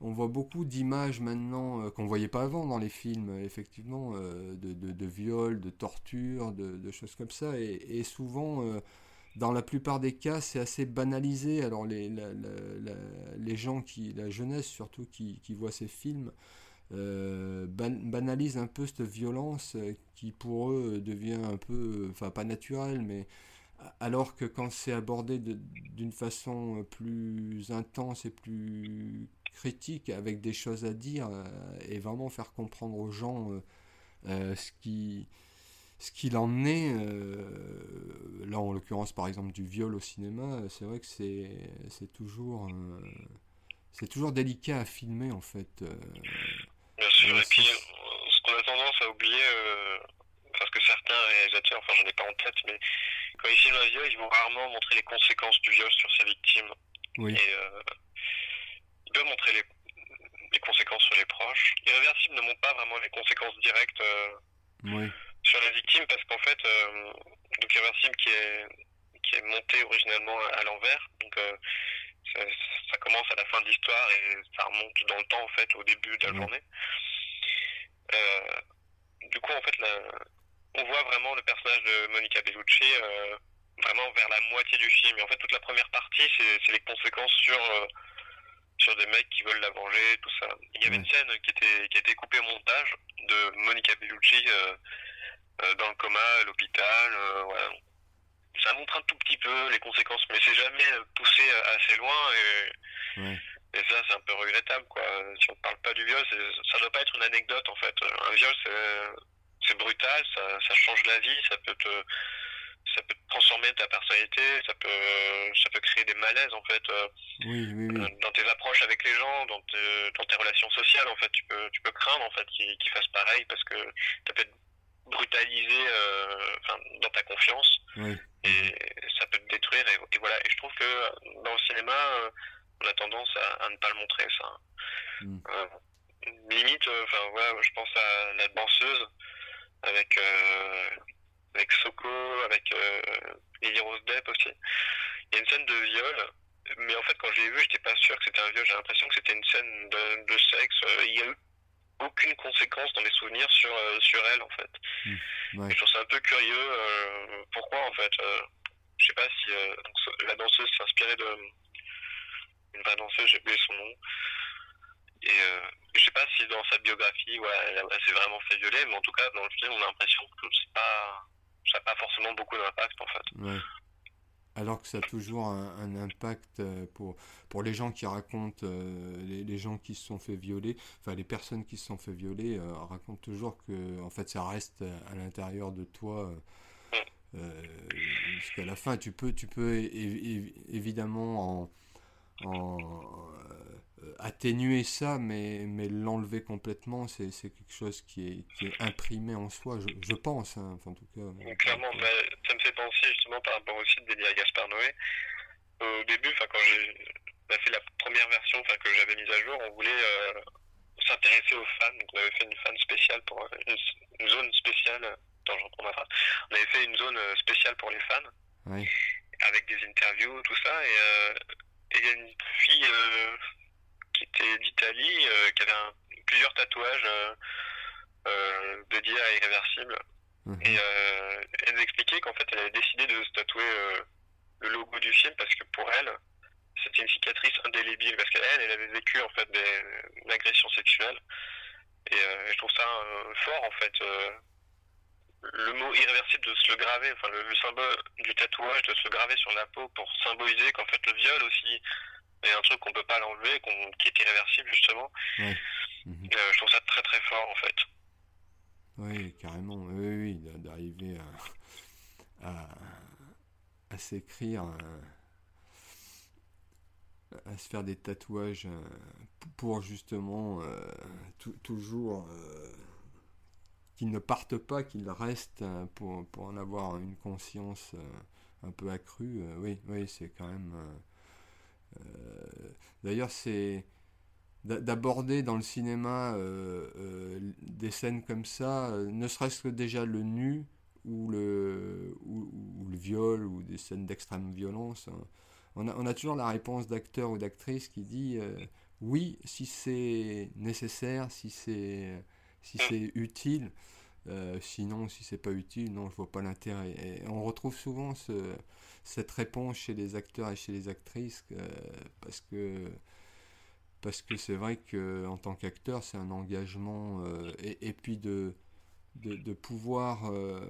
on voit beaucoup d'images maintenant qu'on voyait pas avant dans les films, effectivement, de, de, de viols, de tortures, de, choses comme ça. Et, souvent, dans la plupart des cas, c'est assez banalisé. Alors les, les gens qui, la jeunesse surtout, qui, qui voit ces films, euh, banalise un peu cette violence euh, qui pour eux devient un peu, enfin pas naturelle, mais alors que quand c'est abordé d'une façon plus intense et plus critique, avec des choses à dire, euh, et vraiment faire comprendre aux gens ce qui ce qu'il en est, là en l'occurrence par exemple du viol au cinéma, c'est vrai que c'est toujours, c'est toujours délicat à filmer en fait. Bien sûr, et puis ce qu'on a tendance à oublier, euh, parce que certains réalisateurs, enfin j'en ai pas en tête, mais quand ils filment un viol, ils vont rarement montrer les conséquences du viol sur sa victime. Oui. Et euh, ils peuvent montrer les, les, conséquences sur les proches. Irréversible ne montre pas vraiment les conséquences directes euh, sur la victime, parce qu'en fait, euh, donc Irréversible qui est, qui est monté originellement à l'envers, donc ça, commence à la fin de l'histoire et ça remonte dans le temps en fait au début de la journée. Euh, du coup en fait on voit vraiment le personnage de Monica Bellucci euh, vraiment vers la moitié du film et en fait toute la première partie c'est les conséquences sur euh, sur des mecs qui veulent la venger tout ça. Il y avait une scène qui était qui a été coupée au montage de Monica Bellucci dans le coma à l'hôpital voilà ça montre un tout petit peu les conséquences, mais c'est jamais poussé assez loin et, et ça c'est un peu regrettable quoi. Si on parle pas du viol, ça doit pas être une anecdote en fait. Un viol c'est brutal, ça, ça change la vie, ça peut te ça peut transformer ta personnalité, ça peut ça peut créer des malaises en fait euh, dans tes approches avec les gens, dans, dans tes relations sociales en fait, tu peux tu peux craindre en fait qu'ils fassent pareil parce que ça peut être brutalisé euh, dans ta confiance et ça peut te détruire et, voilà et je trouve que dans le cinéma euh, on a tendance à, ne pas le montrer, ça. Mm. limite, enfin, voilà, je pense à la danseuse avec, avec Soko, avec Lily Rose Depp aussi. Il y a une scène de viol mais en fait, quand je l'ai vu, j'étais pas sûr que c'était un viol. J'ai l'impression que c'était une scène de, sexe. Il y a eu aucune conséquence dans mes souvenirs sur, euh, sur elle, en fait. Mmh, je trouve ça un peu curieux. Euh, pourquoi, en fait euh, Je sais pas si la danseuse s'inspirait de. Une vraie danseuse, j'ai oublié son nom. Et je sais pas si dans sa biographie, ouais, elle, s'est vraiment fait violer, mais en tout cas, dans le film, on a l'impression que pas, ça n'a pas forcément beaucoup d'impact, en fait alors que ça a toujours un, impact euh, pour, pour les gens qui racontent, euh, les, gens qui se sont fait violer, enfin les personnes qui se sont fait violer euh, racontent toujours que en fait ça reste à l'intérieur de toi jusqu'à la fin. Tu peux, tu peux évidemment en, euh, atténuer ça, mais, mais l'enlever complètement, c'est quelque chose qui est, qui est imprimé en soi, je, je pense, hein, enfin, en tout cas. Clairement, mais ça me fait penser justement par rapport au site d'Elia Gaspard Noé. Au début, quand j'ai fait la première version que j'avais mise à jour, on voulait euh, s'intéresser aux fans, donc on avait fait une fan spéciale pour euh, une, zone spéciale. Attends, j'en ma phrase. On avait fait une zone spéciale pour les fans, oui. avec des interviews, tout ça, et il y a une fille qui était d'Italie, euh, qui avait plusieurs tatouages euh, euh, dédiés à Irréversible. Mhm. Et elle expliquait qu'en fait, elle avait décidé de se tatouer le logo du film parce que pour elle, c'était une cicatrice indélébile parce qu'elle, elle avait vécu en fait des, une agression sexuelle. Et je trouve ça fort en fait. le mot irréversible de se le graver, enfin le, symbole du tatouage de se graver sur la peau pour symboliser qu'en fait le viol aussi et un truc qu'on peut pas l'enlever, qui est irréversible justement. Euh, je trouve ça très très fort en fait. Oui, carrément. Oui, oui, d'arriver à, à, s'écrire, se faire des tatouages euh, pour justement euh, toujours qu'ils ne partent pas, qu'ils restent pour, pour en avoir une conscience un peu accrue. oui, oui, c'est quand même euh, d'ailleurs, c'est d'aborder dans le cinéma euh, euh, des scènes comme ça, ne serait-ce que déjà le nu ou le, ou, le viol ou des scènes d'extrême violence. Hein. On, a, on, a, toujours la réponse d'acteur ou d'actrice qui dit oui si c'est nécessaire, si c'est si c'est utile. sinon, si c'est pas utile, non, je vois pas l'intérêt. Et on retrouve souvent ce, cette réponse chez les acteurs et chez les actrices euh, parce que parce que c'est vrai que en tant qu'acteur c'est un engagement euh, et, et, puis de de, pouvoir euh,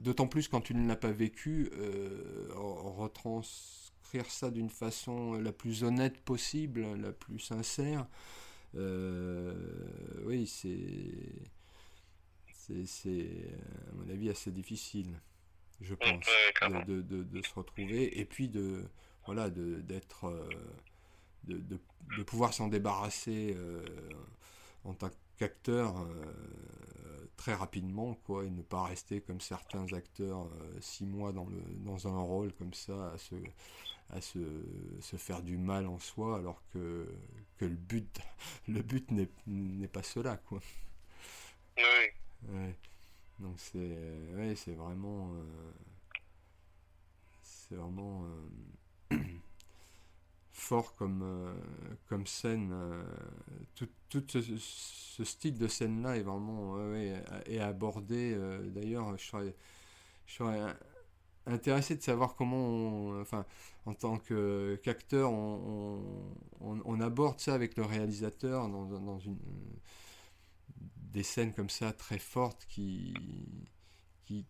d'autant plus quand tu ne l'as pas vécu retranscrire ça d'une façon la plus honnête possible la plus sincère oui c'est c'est à mon avis assez difficile je pense, de, de, de, se retrouver et puis de voilà d'être euh, de, de, pouvoir s'en débarrasser euh, en tant qu'acteur euh, très rapidement quoi et ne pas rester comme certains acteurs six mois dans le dans un rôle comme ça à se à se, se faire du mal en soi alors que, que le but le but n'est pas cela quoi oui. Donc c'est ouais, c'est vraiment euh, c'est vraiment euh, fort comme euh, comme scène. tout, tout ce, style de scène là est vraiment est abordé. D'ailleurs, je serais je serais intéressé de savoir comment, enfin, en tant qu'acteur, on, on, on, aborde ça avec le réalisateur dans, dans une, des scènes comme ça très fortes qui,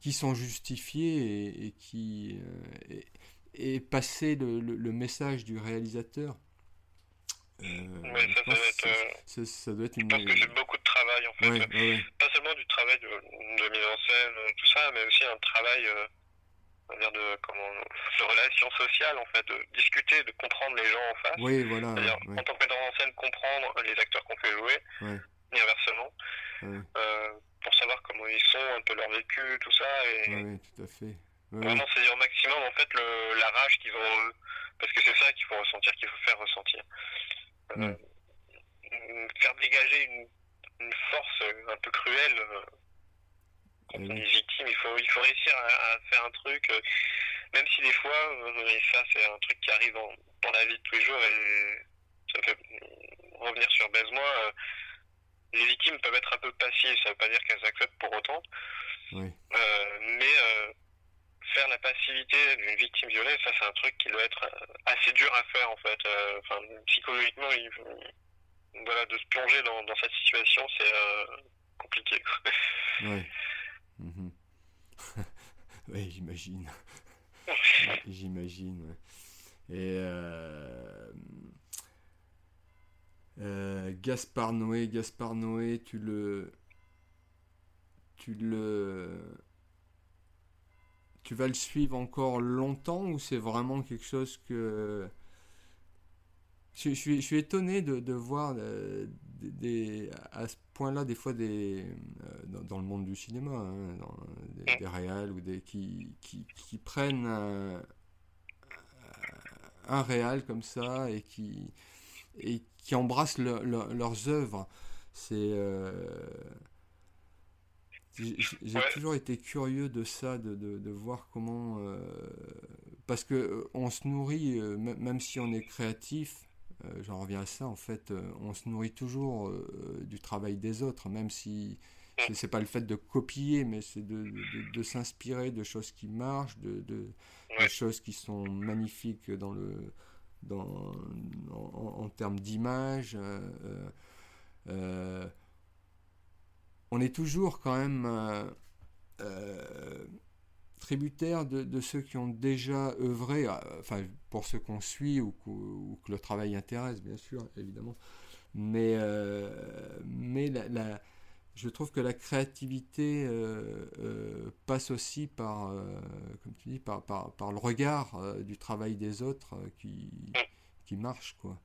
qui, sont justifiées et, qui euh, et, passer le, le, message du réalisateur. Euh, ça, doit être, euh, ça, doit être une... Je pense que c'est beaucoup de travail en fait. Pas seulement du travail de, de, mise en scène, tout ça, mais aussi un travail on va dire de, comment, de relations sociales en fait, de discuter, de comprendre les gens en face. Oui, voilà. En tant que metteur en scène, comprendre les acteurs qu'on fait jouer et inversement, euh, pour savoir comment ils sont, un peu leur vécu, tout ça. Et oui, tout à fait. Vraiment saisir au maximum en fait le, la rage qu'ils ont parce que c'est ça qu'il faut ressentir, qu'il faut faire ressentir. Euh, faire dégager une, une, force un peu cruelle euh, quand on est victime, il faut, il faut réussir à, faire un truc, euh, même si des fois, et ça c'est un truc qui arrive dans, dans, la vie de tous les jours, et ça me fait revenir sur Baise-moi, les victimes peuvent être un peu passives, ça veut pas dire qu'elles acceptent pour autant, oui. mais faire la passivité d'une victime violée, ça c'est un truc qui doit être euh, assez dur à faire en fait. Euh, enfin, psychologiquement, il, voilà, de se plonger dans, dans cette situation, c'est euh, compliqué. Oui. Mhm. oui, j'imagine. j'imagine. Et euh, euh, Gaspard Noé, Gaspard Noé, tu le, tu le tu vas le suivre encore longtemps ou c'est vraiment quelque chose que... Je, suis, je suis, étonné de, de voir euh, des, à ce point-là des fois des, euh, dans, le monde du cinéma, hein, dans, des, des réals ou des, qui, qui, qui prennent un, un réal comme ça et qui, et qui embrassent leurs œuvres. C'est... Euh, j'ai toujours été curieux de ça, de, de, de voir comment. Euh, parce que euh, on se nourrit, euh, même si on est créatif, j'en reviens à ça, en fait, on se nourrit toujours du travail des autres, même si c'est pas le fait de copier, mais c'est de, de s'inspirer de choses qui marchent, de, de, choses qui sont magnifiques dans le, dans, en, en termes d'image. Euh, on est toujours quand même euh, euh, tributaire de, ceux qui ont déjà œuvré, euh, enfin pour ceux qu'on suit ou, que le travail intéresse, bien sûr, évidemment. Mais, mais je trouve que la créativité passe aussi par, comme tu dis, par, par, le regard du travail des autres qui, qui marche, quoi.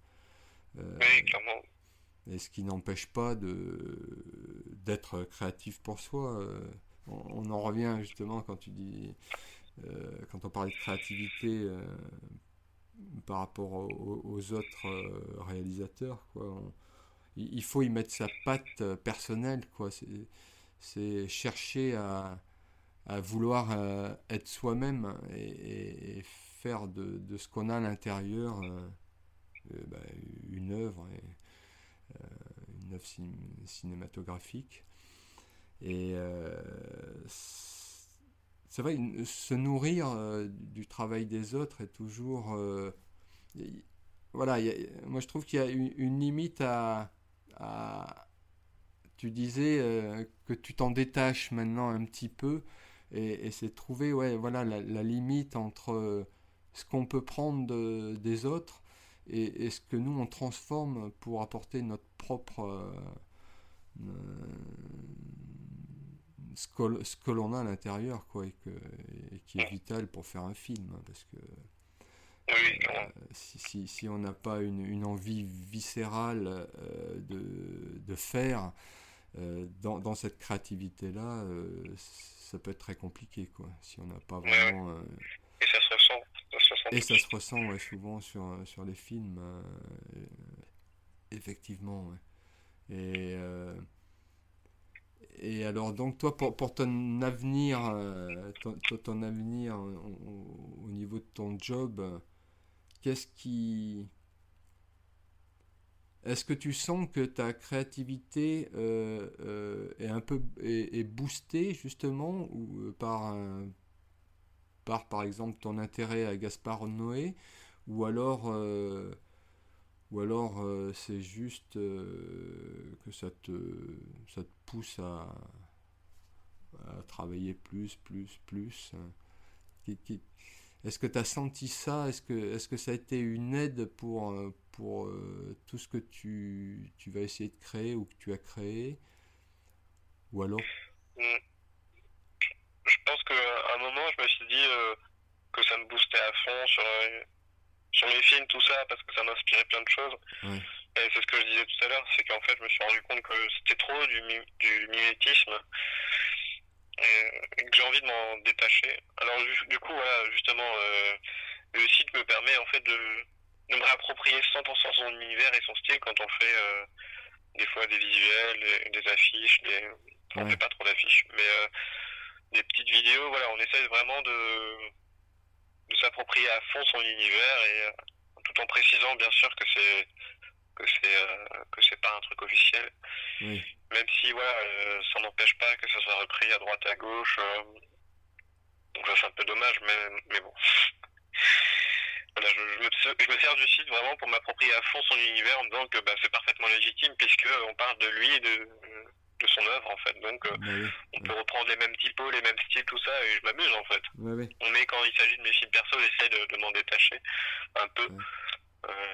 oui, clairement. Et ce qui n'empêche pas d'être créatif pour soi. Euh, on, en revient justement quand tu dis, euh, quand on parle de créativité euh, par rapport aux, autres réalisateurs, quoi. il faut y mettre sa patte personnelle, quoi. C'est chercher à, à vouloir être soi-même et, faire de, de ce qu'on a à l'intérieur bah, une œuvre. Cinématographique. Et euh, c'est vrai, se nourrir euh, du travail des autres est toujours. voilà, moi je trouve qu'il y a une, limite à, tu disais que tu t'en détaches maintenant un petit peu et, c'est trouver voilà la, limite entre ce qu'on peut prendre des autres et, ce que nous on transforme pour apporter notre propre euh, ce que, l'on a à l'intérieur quoi et, que, qui est vital pour faire un film hein, parce que euh, si, si, on n'a pas une, une, envie viscérale euh, de, de, faire dans, dans, cette créativité là ça peut être très compliqué quoi si on n'a pas vraiment et ça se ressent et ça se ressent souvent sur, sur les films, euh, effectivement. Et, euh, et alors, donc, toi, pour, pour ton avenir, euh, ton, avenir au, niveau de ton job, qu'est-ce qui. Est-ce que tu sens que ta créativité est un peu est, boostée justement ou par un, par par exemple ton intérêt à Gaspard Noé ou alors euh, ou alors euh, c'est juste euh, que ça te ça te pousse à, travailler plus plus plus est-ce que tu as senti ça? Est-ce que, est que ça a été une aide pour, pour tout ce que tu, tu vas essayer de créer ou que tu as créé? Ou alors mmh. Je pense qu'à un moment, je me suis dit euh, que ça me boostait à fond sur, euh, sur mes films, tout ça, parce que ça m'inspirait plein de choses. Et c'est ce que je disais tout à l'heure, c'est qu'en fait, je me suis rendu compte que c'était trop du, du mimétisme et, que j'ai envie de m'en détacher. Alors, du, coup, voilà, justement, euh, le site me permet en fait de, de me réapproprier 100% son univers et son style quand on fait des fois des visuels, des, affiches, des... on fait pas trop d'affiches, mais des petites vidéos, voilà, on essaie vraiment de, de s'approprier à fond son univers et tout en précisant bien sûr que c'est que c'est euh, que c'est pas un truc officiel. Même si voilà, euh, ça n'empêche pas que ça soit repris à droite à gauche. Euh, donc ça c'est un peu dommage, mais, mais bon. voilà, je, je, me, je, me, sers du site vraiment pour m'approprier à fond son univers en me disant que bah, c'est parfaitement légitime puisque on parle de lui et de, de son œuvre en fait. Donc bah on peut reprendre les mêmes typos, les mêmes styles, tout ça, et je m'amuse en fait. Mais quand il s'agit de mes films perso, j'essaie de, de m'en détacher un peu.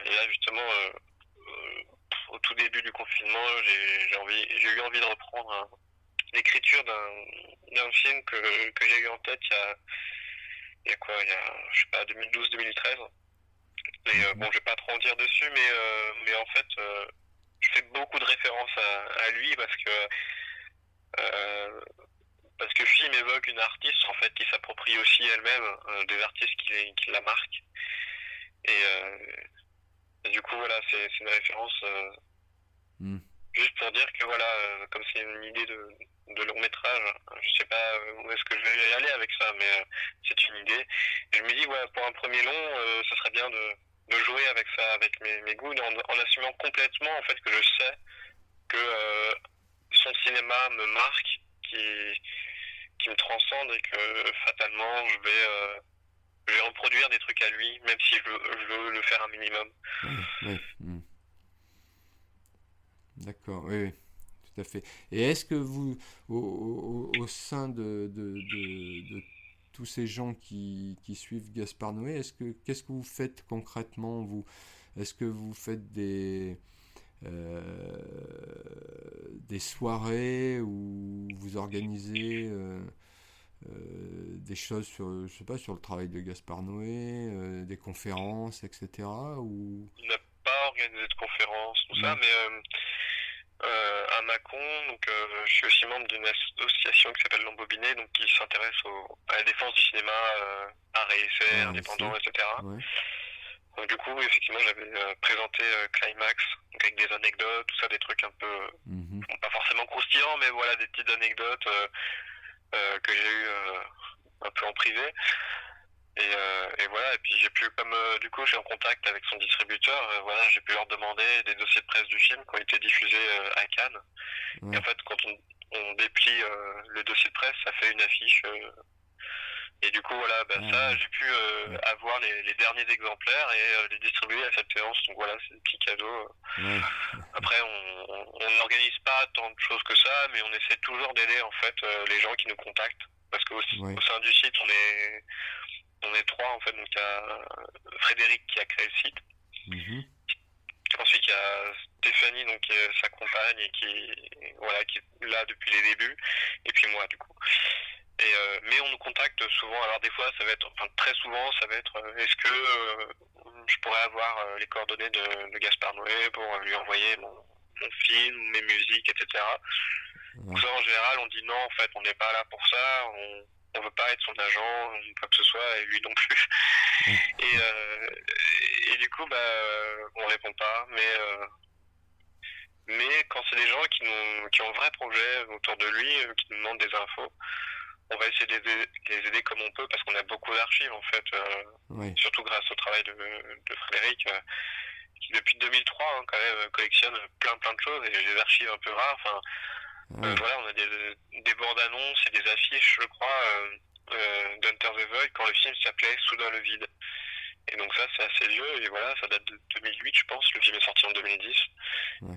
et là justement, au tout début du confinement, j'ai envie, j'ai eu envie de reprendre l'écriture d'un film que, que j'ai eu en tête il y a, il y a quoi, il y a, je sais pas, 2012-2013. Et euh, bon, je vais pas trop en dire dessus, mais, euh, mais en fait, euh, je fais beaucoup de références à, à lui parce que parce que film évoque une artiste en fait qui s'approprie aussi elle-même des artistes qui, qui la marquent. Et et du coup, voilà, c'est une référence. Euh, hmm. Juste pour dire que voilà, euh, comme c'est une idée de, de long métrage, je sais pas où est-ce que je vais y aller avec ça, mais euh, c'est une idée. Et je me dis, ouais, pour un premier long, ce serait bien de, de, jouer avec ça, avec mes, goûts, en, assumant complètement en fait que je sais que son cinéma me marque, qui, qui me transcende et que fatalement je vais je vais reproduire des trucs à lui, même si je veux, le faire un minimum. Oui. D'accord, oui, tout à fait. Et est-ce que vous, au, au, sein de, de, de, tous ces gens qui, qui suivent Gaspard Noé, est-ce que qu'est-ce que vous faites concrètement vous? Est-ce que vous faites des euh, des soirées où vous organisez euh, euh, des choses sur, je sais pas, sur le travail de Gaspard Noé, des conférences, etc. Ou... Il n'a pas organisé de conférences, tout ça, mais à Mâcon, donc je suis aussi membre d'une association qui s'appelle Lambobiné, donc qui s'intéresse à la défense du cinéma, art et essai, ah, indépendant, etc. Donc, du coup, effectivement, j'avais présenté Climax, donc avec des anecdotes, tout ça, des trucs un peu, mhm. pas forcément croustillants, mais voilà, des petites anecdotes euh, que j'ai eu euh, un peu en privé. Et, euh, et, voilà, et puis j'ai pu, comme du coup, je suis en contact avec son distributeur, voilà, j'ai pu leur demander des dossiers de presse du film qui ont été diffusés à Cannes. Et en fait, quand on, on déplie le dossier de presse, ça fait une affiche et du coup, voilà, bah, ça, j'ai pu euh, avoir les, les, derniers exemplaires et euh, les distribuer à cette séance. Donc voilà, c'est des petits cadeaux. Après, on n'organise pas tant de choses que ça, mais on essaie toujours d'aider en fait euh, les gens qui nous contactent. Parce qu'au au sein du site, on est, on est trois en fait. Donc il y a Frédéric qui a créé le site. Mm-hmm. Ensuite, il y a Stéphanie, donc, sa compagne et qui, voilà, qui est là depuis les débuts. Et puis moi, du coup. Euh, mais on nous contacte souvent. Alors des fois, ça va être, enfin très souvent, ça va être, euh, est-ce que euh, je pourrais avoir les coordonnées de, de, Gaspard Noé pour lui envoyer mon, mon film, mes musiques, etc. Ça, en général, on dit non. En fait, on n'est pas là pour ça. On on veut pas être son agent, quoi que ce soit, et lui non plus. et, et du coup, bah, on répond pas. Mais mais quand c'est des gens qui, nous, qui ont un vrai projet autour de lui, qui nous demandent des infos, on va essayer de les aider comme on peut parce qu'on a beaucoup d'archives en fait, euh, surtout grâce au travail de, Frédéric euh, qui depuis 2003 hein, quand même collectionne plein plein de choses et des archives un peu rares. Enfin, euh, voilà, on a des, des bandes annonces et des affiches, je crois, d'Hunter the Void quand le film s'appelait Soudain le vide. Et donc ça, c'est assez vieux, et voilà, ça date de 2008, je pense, le film est sorti en 2010.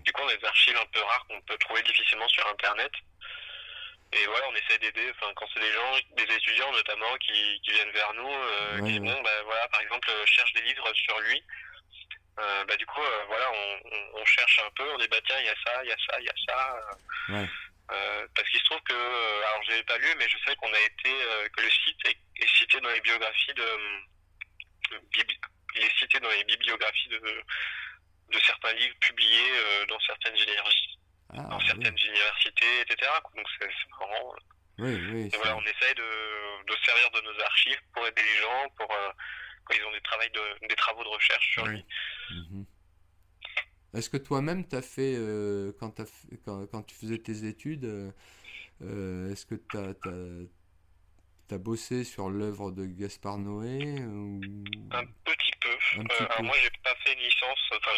Du coup, on a des archives un peu rares qu'on peut trouver difficilement sur Internet. Et voilà, on essaie d'aider, enfin, quand c'est des gens, des étudiants notamment, qui, qui viennent vers nous, euh, qui bon, bah, voilà, par exemple, euh, cherche des livres sur lui. Euh, bah, du coup, euh, voilà, on, on, cherche un peu, on dit, bah, tiens, il y a ça, il y a ça, il y a ça. Ouais. parce qu'il se trouve que, alors, je l'ai pas lu, mais je sais qu'on a été, que le site est, cité dans les biographies de, il est cité dans les bibliographies de, de certains livres publiés dans certaines énergies ah, dans certaines universités, etc. Donc c'est marrant. Oui, oui, et voilà, on essaye de, de servir de nos archives pour aider les gens, pour euh, quand ils ont des, de, des travaux de recherche sur lui. Mhm. Est-ce que toi-même, tu as fait, quand, as quand, quand, tu faisais tes études, est-ce que tu as, as, bossé sur l'œuvre de Gaspard Noé ou... Un petit peu. Euh, alors moi, j'ai pas fait une licence. Enfin,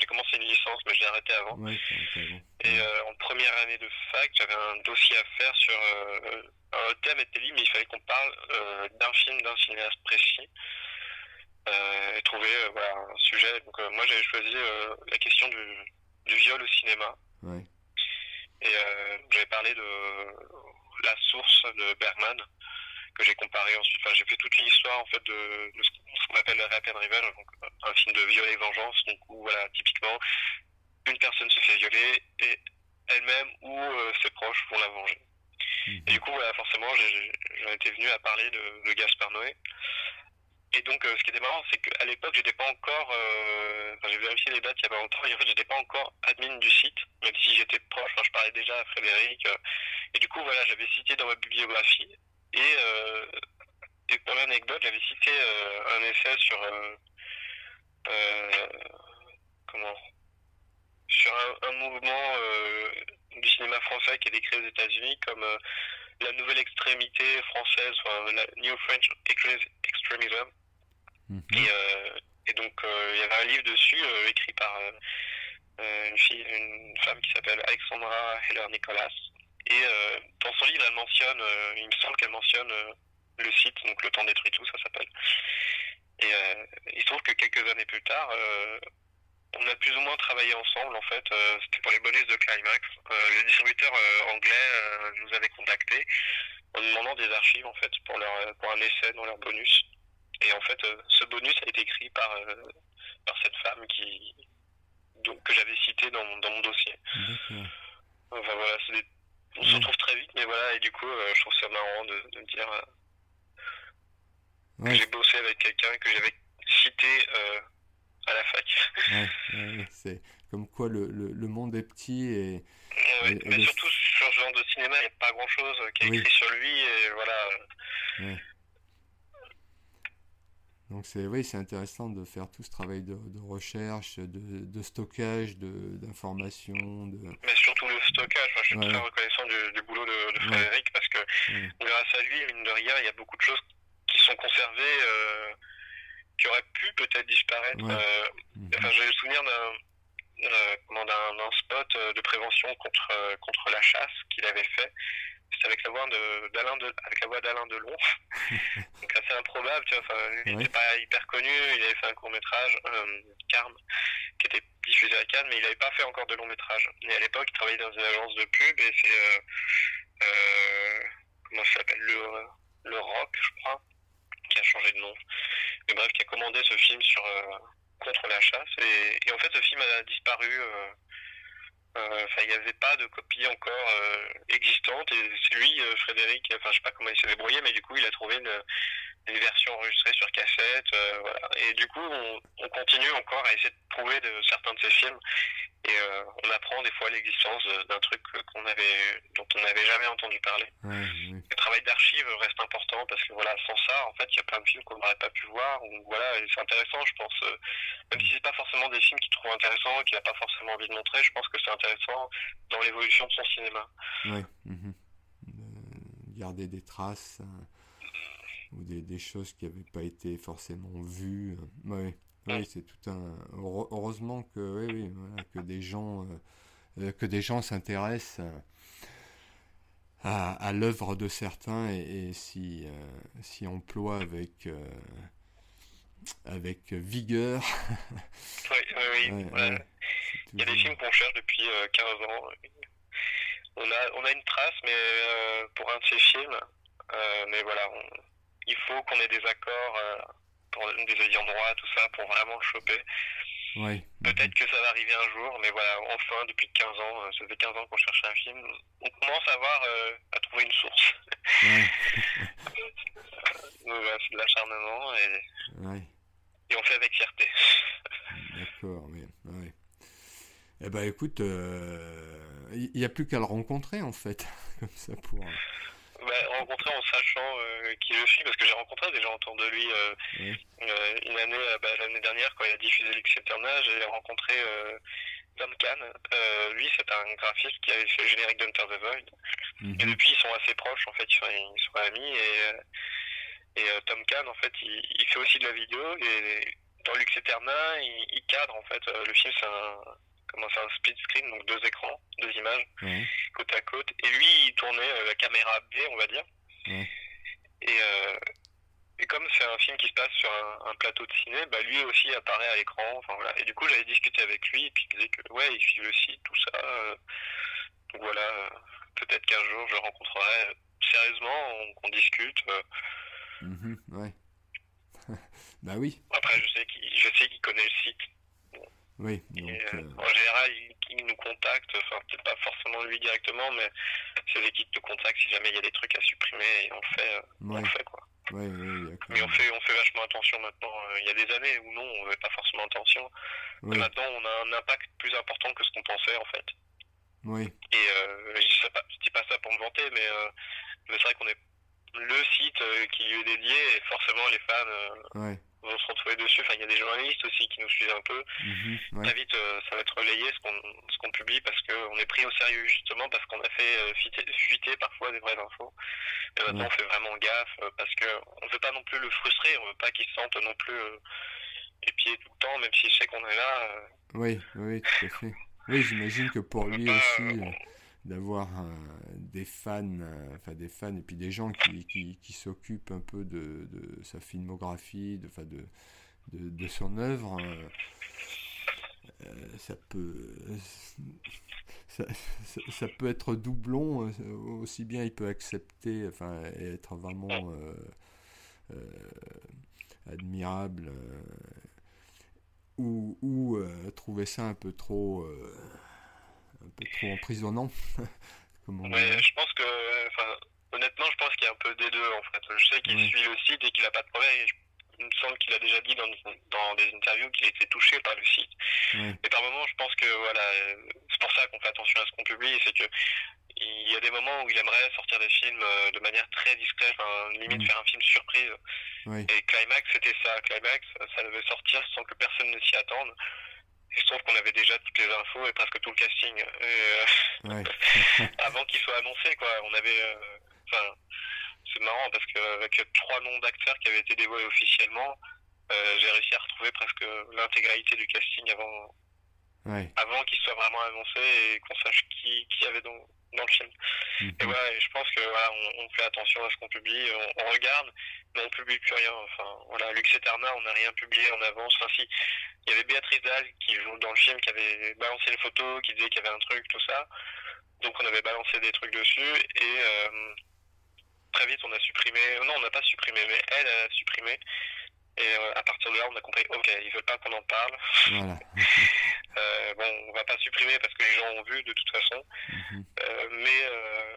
j'ai commencé une licence, mais je l'ai arrêté avant. Et euh, en première année de fac, j'avais un dossier à faire sur euh, un thème était libre, mais il fallait qu'on parle d'un film, d'un cinéaste précis. Et trouver voilà, un sujet. Donc moi, j'avais choisi la question du, du, viol au cinéma. Et j'avais parlé de la source de Bergman que j'ai comparé ensuite. Enfin, j'ai fait toute l'histoire en fait de, de ce qu'on appelle Rap and Revenge, donc un film de viol et vengeance, donc où voilà, typiquement une personne se fait violer et elle-même ou euh, ses proches vont la venger. Mhm. Et du coup, voilà, forcément, j'en étais venu à parler de, de Gaspard Noé. Et donc, euh, ce qui était marrant, c'est qu'à l'époque, j'étais pas encore. Euh, enfin, j'ai vérifié les dates il y a pas longtemps, j'étais pas encore admin du site, même si j'étais proche. Enfin, je parlais déjà à Frédéric. et du coup, voilà, j'avais cité dans ma bibliographie et, euh, et pour l'anecdote, j'avais cité euh, un essai sur euh, comment sur un, mouvement du cinéma français qui est décrit aux États-Unis comme la nouvelle extrémité française, enfin, la New French Extremism. Mhm. et, et, donc il y avait un livre dessus écrit par une fille, une femme qui s'appelle Alexandra Heller Nicolas et euh, dans son livre, elle mentionne, euh, il me semble qu'elle mentionne euh, le site, donc Le temps détruit tout, ça s'appelle. Et il se trouve que quelques années plus tard, on a plus ou moins travaillé ensemble en fait. C'était pour les bonus de Climax. le distributeur anglais nous avait contactés en demandant des archives en fait pour leur pour un essai dans leur bonus. Et en fait, ce bonus a été écrit par par cette femme qui donc que j'avais cité dans, dans mon dossier. Enfin voilà, des on se retrouve très vite, mais voilà, et du coup, euh, je trouve ça marrant de, de dire euh, que j'ai bossé avec quelqu'un que j'avais cité euh, à la fac. Ouais, c'est comme quoi le, le, le, monde est petit et. mais surtout sur ce genre de cinéma, il n'y a pas grand chose qui est écrit sur lui, et voilà. Donc c'est oui, c'est intéressant de faire tout ce travail de, de recherche, de, de stockage, d'informations. De, Mais surtout le stockage. je suis très reconnaissant du, du boulot de, de Frédéric parce que grâce à lui, mine de rien, il y a beaucoup de choses qui sont conservées, euh, qui auraient pu peut-être disparaître. Euh, mhm. enfin, j'ai le souvenir d'un euh, spot euh, de prévention contre, contre la chasse qu'il avait fait c'est avec la voix d'Alain de, avec la voix d'Alain Delon. Donc assez improbable, tu vois. Enfin, il n'était pas hyper connu. Il avait fait un court métrage, euh, Carme, qui était diffusé à Cannes, mais il n'avait pas fait encore de long métrage. Et à l'époque, il travaillait dans une agence de pub et c'est euh, euh, comment ça s'appelle le, le Rock, je crois, qui a changé de nom. Mais bref, qui a commandé ce film sur euh, contre la chasse. Et, en fait, ce film a disparu. Euh, euh, enfin, il n'y avait pas de copie encore existante et c'est lui, Frédéric, enfin, je sais pas comment il s'est débrouillé, mais du coup, il a trouvé une, une version enregistrée sur cassette, voilà. Et du coup, on, on, continue encore à essayer de trouver de, certains de ces films et on apprend des fois l'existence d'un truc qu'on avait, dont on n'avait jamais entendu parler. Le travail d'archive reste important parce que voilà, sans ça, en fait, il y a plein de films qu'on n'aurait pas pu voir. Ou, voilà, c'est intéressant, je pense. même si c'est pas forcément des films qu'il trouve intéressants, qu'il n'a pas forcément envie de montrer, je pense que c'est intéressant dans l'évolution de son cinéma. Oui. Mhm. garder des traces euh, ou des, des, choses qui n'avaient pas été forcément vues. Oui, oui c'est tout un. Heureusement que, oui, oui, voilà, que des gens, euh, que des gens s'intéressent. Euh, à, à l'œuvre de certains et, et si, euh, si emploie avec, euh, avec vigueur. oui, oui, oui. Ouais, il y a des films qu'on cherche depuis 15 euh, ans. On a, on a une trace, mais euh, pour un de ces films, euh, mais voilà, on, il faut qu'on ait des accords pour des ayants droit, tout ça, pour vraiment le choper. Ouais. Peut-être que ça va arriver un jour, mais voilà, enfin, depuis 15 ans, ça fait 15 ans qu'on cherche un film, on commence à avoir, à trouver une source. Ouais. Donc voilà, c'est de l'acharnement et, ouais. et on fait avec fierté. D'accord, mais ouais. Eh ben écoute, il euh, n'y a plus qu'à le rencontrer en fait, comme ça pour. Bah rencontré en sachant qui je suis, parce que j'ai rencontré des gens autour de lui une année, bah, l'année dernière, quand il a diffusé L'Exéternage, j'ai rencontré Duncan. lui, c'est un graphiste qui avait fait le générique d'Hunter the Void. Mhm. Et depuis, ils sont assez proches, en fait, ils sont, ils sont amis. Et, et Tom Kahn, en fait, il, il, fait aussi de la vidéo. Et dans Lux Eterna, il, cadre en fait. Euh, le film, c'est un, comment c'est un split screen, donc deux écrans, deux images, côte à côte. Et lui, il tournait euh, la caméra B, on va dire. Et, euh, et comme c'est un film qui se passe sur un, plateau de ciné, bah, lui aussi apparaît à l'écran. Enfin, voilà. Et du coup, j'avais discuté avec lui, et puis il disait que ouais, il suit le site, tout ça. donc voilà, peut-être qu'un jour je le rencontrerai sérieusement, on, discute. Mm-hmm, ouais. bah oui. Après, je sais qu'il, je sais qu'il connaît le site. Oui. Donc, euh, euh, En général, il, nous contacte, enfin peut-être pas forcément lui directement, mais ses équipes te contactent si jamais il y a des trucs à supprimer et on le fait, euh, on le fait quoi. Ouais, ouais, mais on fait, on fait vachement attention maintenant. Il y a des années où non, on n'avait pas forcément attention. Mais maintenant, on a un impact plus important que ce qu'on pensait en fait. Oui. Et je dis, pas, je dis pas ça pour me vanter, mais, mais c'est vrai qu'on est le site qui lui est dédié et forcément les fans ouais vont se retrouver dessus. Enfin, il y a des journalistes aussi qui nous suivent un peu. Mhm, Très vite, euh, ça va être relayé ce qu'on ce qu'on publie parce qu'on est pris au sérieux justement parce qu'on a fait euh, fuiter, parfois des vraies infos. Et maintenant, on fait vraiment gaffe euh, parce que on veut pas non plus le frustrer, on veut pas qu'il se sente non plus épié tout le temps, même si je sais qu'on est là. Oui, oui, tout à fait. Oui, j'imagine que pour lui aussi d'avoir des fans, euh, enfin des fans et puis des gens qui, qui, qui s'occupent un peu de, sa filmographie, de, de, de, de son œuvre. Euh, euh, ça peut ça, ça, peut être doublon aussi bien il peut accepter enfin être vraiment admirable ou, ou trouver ça un peu trop un peu trop emprisonnant. ouais, je pense que, honnêtement, je pense qu'il y a un peu des deux en fait. Je sais qu'il suit le site et qu'il n'a pas de problème. il me semble qu'il a déjà dit dans, dans des interviews qu'il été touché par le site. Et par moments, je pense que voilà, c'est pour ça qu'on fait attention à ce qu'on publie, c'est que il y a des moments où il aimerait sortir des films euh, de manière très discrète, limite mm. faire un film surprise. Et Climax, c'était ça. Climax, ça devait sortir sans que personne ne s'y attende. Il se trouve qu'on avait déjà toutes les infos et presque tout le casting. Euh, avant qu'il soit annoncé, quoi. On avait. Euh, enfin, c'est marrant parce qu'avec trois noms d'acteurs qui avaient été dévoilés officiellement, euh, j'ai réussi à retrouver presque l'intégralité du casting avant, avant qu'il soit vraiment annoncé et qu'on sache qui, qui y avait dans, dans le film. Mhm. Et je pense que voilà, on, on, fait attention à ce qu'on publie, on, on, regarde, mais on publie plus rien. Enfin, voilà, Lux on n'a rien publié en avance. Enfin, si, il y avait Béatrice Dalle qui joue dans le film, qui avait balancé les photos, qui disait qu'il y avait un truc, tout ça. Donc on avait balancé des trucs dessus et euh, très vite on a supprimé. Non, on n'a pas supprimé, mais elle a supprimé. Et euh, à partir de là, on a compris, ok, ils veulent pas qu'on en parle. Voilà. euh, bon, on va pas supprimer parce que les gens ont vu de toute façon. Mhm. euh, mais, euh,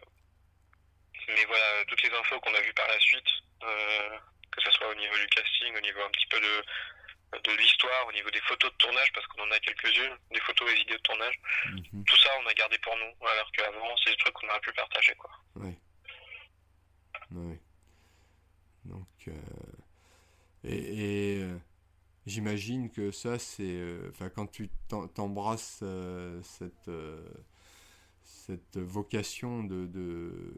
mais voilà, toutes les infos qu'on a vues par la suite, que ce soit au niveau du casting, au niveau un petit peu de, de l'histoire, au niveau des photos de tournage, parce qu'on en a quelques-unes, des photos et vidéos de tournage, mhm. tout ça on a gardé pour nous, alors qu'avant c'est des trucs qu'on aurait pu partager. Quoi. Oui. Donc. Et, euh, j'imagine que ça, c'est. Euh, enfin, quand tu t'embrasses euh, cette, cette vocation de, de,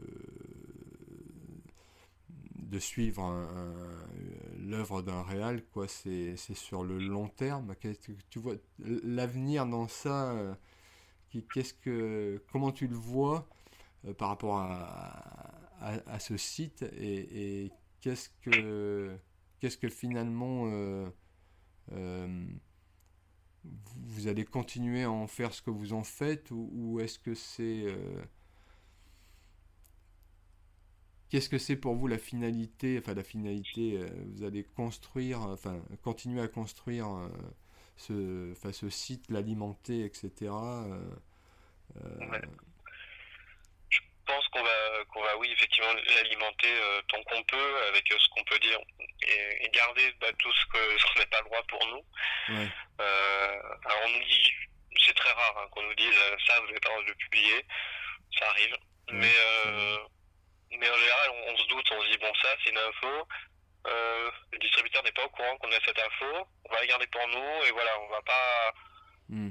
de suivre l'œuvre d'un réal, quoi, c'est sur le long terme. Tu vois l'avenir dans ça Qu'est-ce que, comment tu le vois par rapport à, à, ce site et qu'est-ce que qu'est-ce que finalement euh, euh, vous allez continuer à en faire ce que vous en faites ou, est-ce que c'est euh, qu'est-ce que c'est pour vous la finalité enfin la finalité vous allez construire enfin continuer à construire ce, enfin, ce site l'alimenter etc pense qu'on va, qu'on va, oui, effectivement, l'alimenter euh, tant qu'on peut, avec euh, ce qu'on peut dire, et, garder bah, tout ce qu'on n'est pas le droit pour nous. Euh, alors, on nous dit, c'est très rare hein, qu'on nous dise ça, vous n'avez pas le droit de le publier, ça arrive. Mais, mais en général, on, se doute, on se dit, bon, ça, c'est une info. Le distributeur n'est pas au courant qu'on a cette info. On va la garder pour nous et voilà, on va pas, mmh,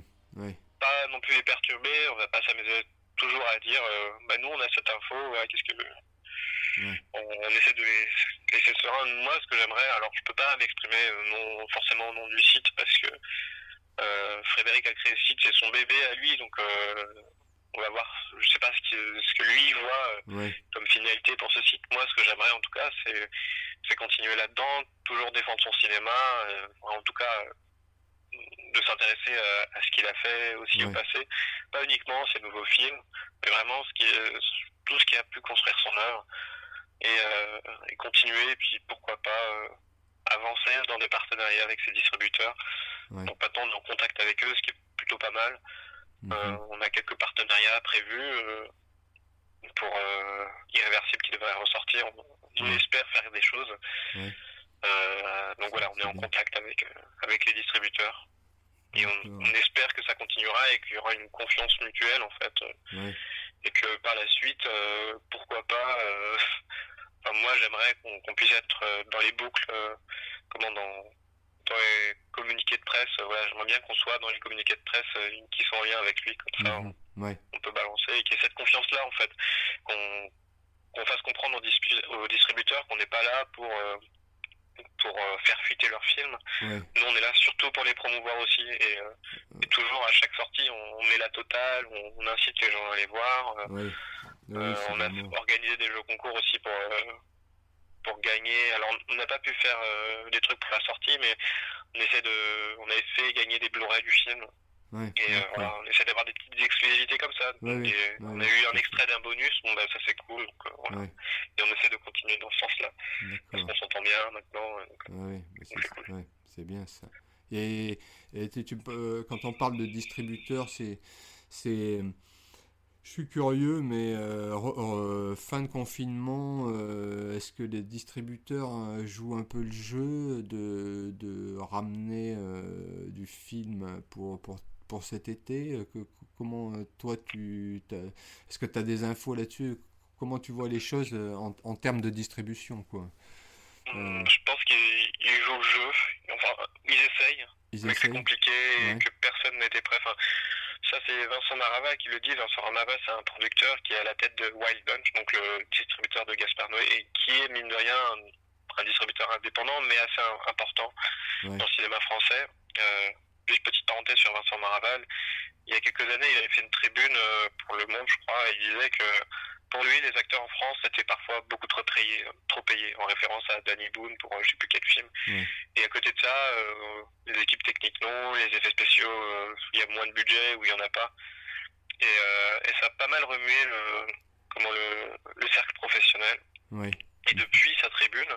pas non plus les perturber. On va pas s'amuser toujours à dire, euh, bah nous, on a cette info. qu'est-ce que on, essaie de les laisser sereins. Moi, ce que j'aimerais, alors je peux pas m'exprimer euh, non forcément au nom du site parce que euh, Frédéric a créé le site, c'est son bébé à lui, donc euh, on va voir. Je sais pas ce, ce que lui voit comme finalité pour ce site. Moi, ce que j'aimerais en tout cas, c'est continuer là-dedans, toujours défendre son cinéma, en tout cas de s'intéresser à, ce qu'il a fait aussi au passé, pas uniquement ses nouveaux films, mais vraiment ce qui est, tout ce qui a pu construire son œuvre et, euh, et continuer, et puis pourquoi pas euh, avancer dans des partenariats avec ses distributeurs. Donc pas tant en contact avec eux, ce qui est plutôt pas mal. Mhm. Euh, on a quelques partenariats prévus pour Irréversible qui devrait ressortir. On, espère faire des choses. Donc voilà, on est, en contact avec, avec les distributeurs. Et on, espère que ça continuera et qu'il y aura une confiance mutuelle en fait. Et que par la suite, pourquoi pas moi, j'aimerais qu'on puisse être euh, dans les boucles, euh, comment dans, dans les communiqués de presse. voilà, j'aimerais bien qu'on soit dans les communiqués de presse euh, qui sont en lien avec lui, comme ça, mhm, on, peut balancer et qu'il y ait cette confiance-là, en fait, qu'on fasse comprendre aux, distributeurs qu'on n'est pas là pour pour faire fuiter leurs films. Nous, on est là surtout pour les promouvoir aussi. Et, toujours, à chaque sortie, on, met la totale, on, incite les gens à aller voir. Euh, on a organisé des jeux concours aussi pour, euh, pour gagner. Alors, on n'a pas pu faire euh, des trucs pour la sortie, mais on essaie de, on a fait gagner des Blu-ray du film. Et voilà, on essaie d'avoir des petites exclusivités comme ça. et on a eu un extrait d'un bonus, bon bah ça c'est cool. Donc, Et on essaie de continuer dans ce sens-là. Parce qu'on s'entend bien maintenant. c'est bien ça. Et, et tu, quand on parle de distributeur, c'est je suis curieux, mais euh, fin de confinement, euh, est-ce que les distributeurs euh, jouent un peu le jeu de, de ramener du film pour, pour, pour cet été que, Comment toi tu... Est-ce que tu as des infos là-dessus? Comment tu vois les choses en, en termes de distribution quoi? Hum, Je pense qu'ils jouent le jeu. Enfin, ils essayent. Ils mais c'est compliqué et que personne n'était prêt. Enfin, ça, c'est Vincent Marava qui le dit. Vincent Marava, c'est un producteur qui est à la tête de Wild Bunch, donc le distributeur de Gaspard Noé, et qui est, mine de rien, un, distributeur indépendant, mais assez important dans le cinéma français. Euh, juste petite parenthèse sur Vincent Maraval. Il y a quelques années, il avait fait une tribune euh, pour Le Monde, je crois, et il disait que pour lui, les acteurs en France étaient parfois beaucoup trop payés, trop payés en référence à Danny Boone pour je sais plus quel film. Et à côté de ça, euh, les équipes techniques non, les effets spéciaux, euh, il y a moins de budget ou il n'y en a pas. Et, euh, et, ça a pas mal remué le, comment le, le cercle professionnel. Et depuis sa tribune,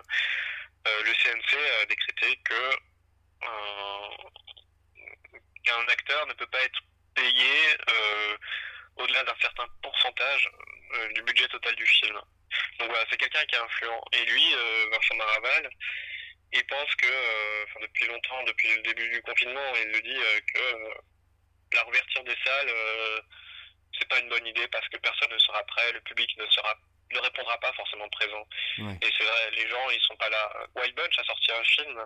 le CNC a décrété que qu'un acteur ne peut pas être payé au-delà d'un certain pourcentage euh, du budget total du film. Donc voilà, c'est quelqu'un qui est influent. Et lui, euh, Vincent Maraval, il pense que, euh, depuis longtemps, depuis le début du confinement, il le dit que la rouverture des salles, c'est pas une bonne idée parce que personne ne sera prêt, le public ne sera ne répondra pas forcément présent. Et c'est vrai, les gens, ils sont pas là. Wild Bunch a sorti un film,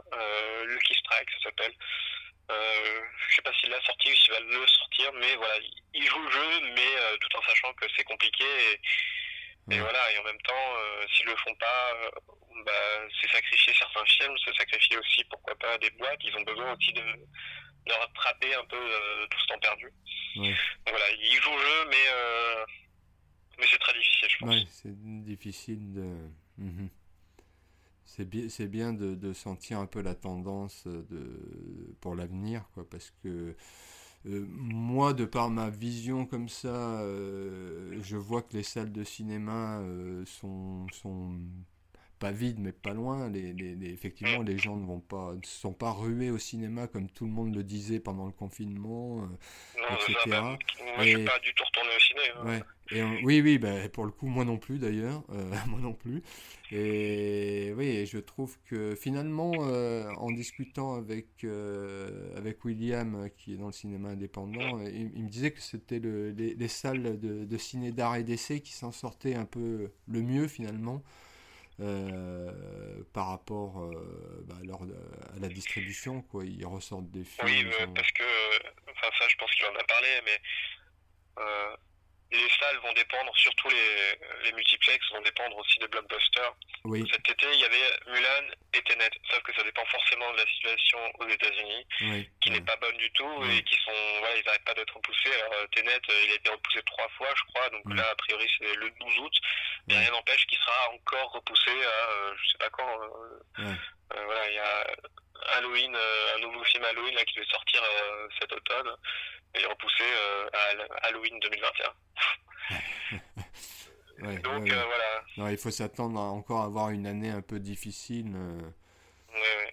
Lucky Strike, ça s'appelle. Euh, je sais pas s'il l'a sorti ou s'il va le sortir, mais voilà, il joue le jeu, mais euh, tout en sachant que c'est compliqué. Et, voilà, et en même temps, euh, s'ils le font pas, euh, bah, c'est sacrifier certains films, c'est sacrifier aussi, pourquoi pas, des boîtes. Ils ont besoin aussi de, de rattraper un peu tout ce temps perdu. Donc voilà, il joue le jeu, mais, mais c'est très difficile, je pense. Oui, c'est difficile de. Mhm c'est bien, c'est bien de, sentir un peu la tendance pour l'avenir, parce que euh, moi, de par ma vision comme ça, euh, je vois que les salles de cinéma euh, sont pas vide, mais pas loin. Les, effectivement, les gens ne vont pas, ne sont pas rués au cinéma comme tout le monde le disait pendant le confinement, euh, etc. Bah, moi, je suis pas du tout retourné au cinéma. Hein. Et oui, oui, bah, pour le coup, moi non plus d'ailleurs, euh, moi non plus. Et oui, je trouve que finalement, euh, en discutant avec avec William, qui est dans le cinéma indépendant, il, me disait que c'était le, les, salles de, de ciné d'art et d'essai qui s'en sortaient un peu le mieux finalement. Euh, par rapport euh, bah, à la distribution, quoi. Ils ressortent des films. Oui, parce que, enfin ça, je pense qu'il en a parlé, mais euh, les salles vont dépendre, surtout les, les multiplex vont dépendre aussi des blockbusters. Oui. Cet été, il y avait Mulan et Tenet, sauf que ça dépend forcément de la situation aux États-Unis, qui n'est pas bonne du tout et qui sont, voilà, ils n'arrêtent pas d'être repoussés. Alors euh, Tenet, euh, il a été repoussé trois fois, je crois, donc là, a priori, c'est le 12 août, mais rien n'empêche qu'il sera encore repoussé à, euh, je sais pas quand. voilà, il y a Halloween, un nouveau film Halloween là, qui devait sortir cet automne et repoussé euh, à Halloween 2021. Donc euh, voilà. Non, il faut s'attendre à encore avoir une année un peu difficile euh,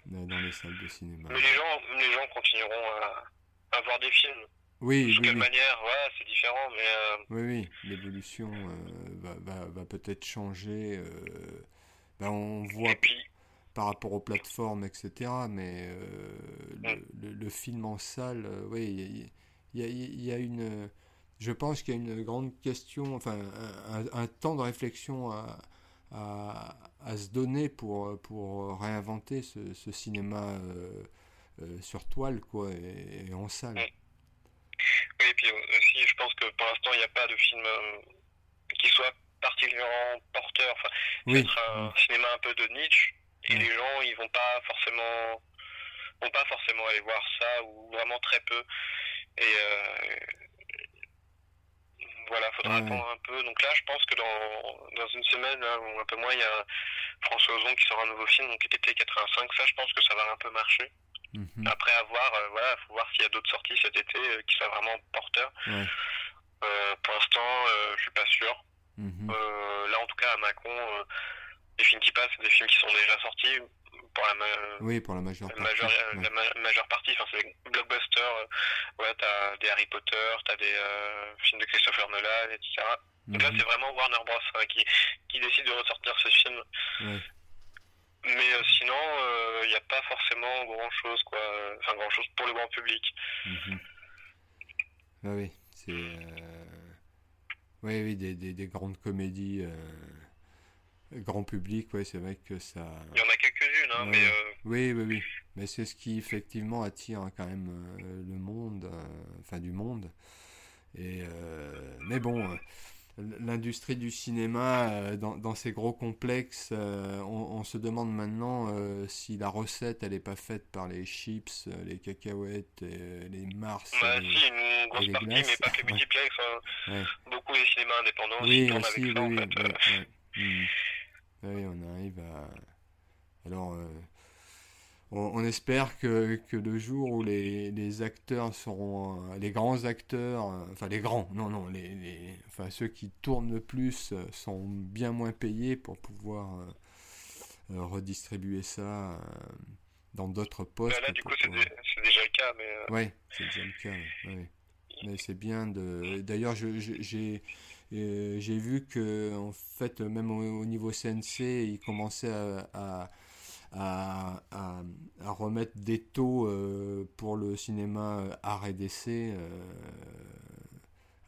dans les salles de cinéma. Mais les gens, les gens continueront à, à voir des films. Oui, Sous quelle manière ouais, c'est différent, mais... Oui, oui, l'évolution va, va, va peut-être changer. Ben, on voit par rapport aux plateformes, etc. Mais mm. le, le, film en salle, oui, il y a, une, je pense qu'il y a une grande question, enfin un, temps de réflexion à, à, se donner pour, pour réinventer ce, ce cinéma euh, euh, sur toile quoi, et, en salle. Oui, et puis aussi, je pense que pour l'instant, il n'y a pas de film euh, qui soit particulièrement porteur. Enfin, oui. un cinéma un peu de niche, et les gens, ils vont pas forcément vont pas forcément aller voir ça, ou vraiment très peu. Et euh, voilà, faudra attendre un peu. Donc là, je pense que dans, dans une semaine, ou un peu moins, il y a François Ozon qui sort un nouveau film, donc été 85. Ça, je pense que ça va un peu marcher. Mhm. Après avoir, euh, voilà, faut voir s'il y a d'autres sorties cet été euh, qui soient vraiment porteurs. pour l'instant, je suis pas sûr. Mhm. là, en tout cas, à Macron, les films qui passent, des films qui sont déjà sortis pour la, oui, pour la majeure partie. La, majeure partie, enfin, c'est des blockbusters. Euh, ouais, t'as des Harry Potter, t'as des euh, films de Christopher Nolan, etc. Donc là, mhm. c'est vraiment Warner Bros. Hein, qui, qui décide de ressortir ce film. Mais euh, sinon, il n'y a pas forcément grand chose, quoi. Enfin, grand chose pour le grand public. Mhm. Ah oui, c'est. Oui, oui, des, des, des grandes comédies grand public, ouais, c'est vrai que ça. Il y en a quelques-unes, hein, mais. Euh, oui, oui, oui. Mais c'est ce qui effectivement attire hein, quand même euh, le monde, euh, enfin du monde. Et mais bon, l'industrie du cinéma, dans, dans, ces gros complexes, on, se demande maintenant si la recette, elle n'est pas faite par les chips, les cacahuètes, les Mars. Bah, si, une grosse partie, mais pas que multiplex. Hein. Beaucoup les cinémas indépendants oui, aussi, oui, oui, en fait. Hmm. Oui, on arrive à. Alors, euh, on, espère que, que, le jour où les, les acteurs seront. Euh, les grands acteurs, euh, enfin les grands, non, non, les, les, enfin ceux qui tournent le plus sont bien moins payés pour pouvoir redistribuer ça dans d'autres postes. Là, du coup, c'est déjà le cas, mais. Oui, c'est déjà le cas, Mais c'est bien de. D'ailleurs, j'ai j'ai vu que en fait même au, niveau CNC ils commençaient à, à, à, à remettre des taux euh, pour le cinéma art et d'essai euh,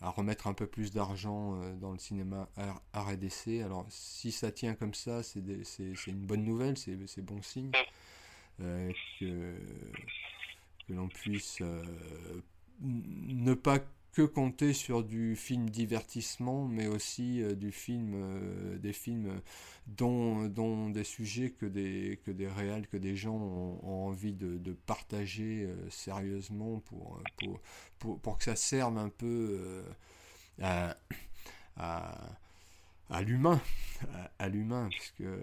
à remettre un peu plus d'argent euh, dans le cinéma art et d'essai alors si ça tient comme ça c'est une bonne nouvelle c'est bon signe que, que l'on puisse ne pas que compter sur du film divertissement, mais aussi euh, du film, euh, des films dont, dont, des sujets que des, que des réels, que des gens ont, envie de, partager euh, sérieusement pour, pour, pour, que ça serve un peu à, à, à l'humain, à, à l'humain, parce que,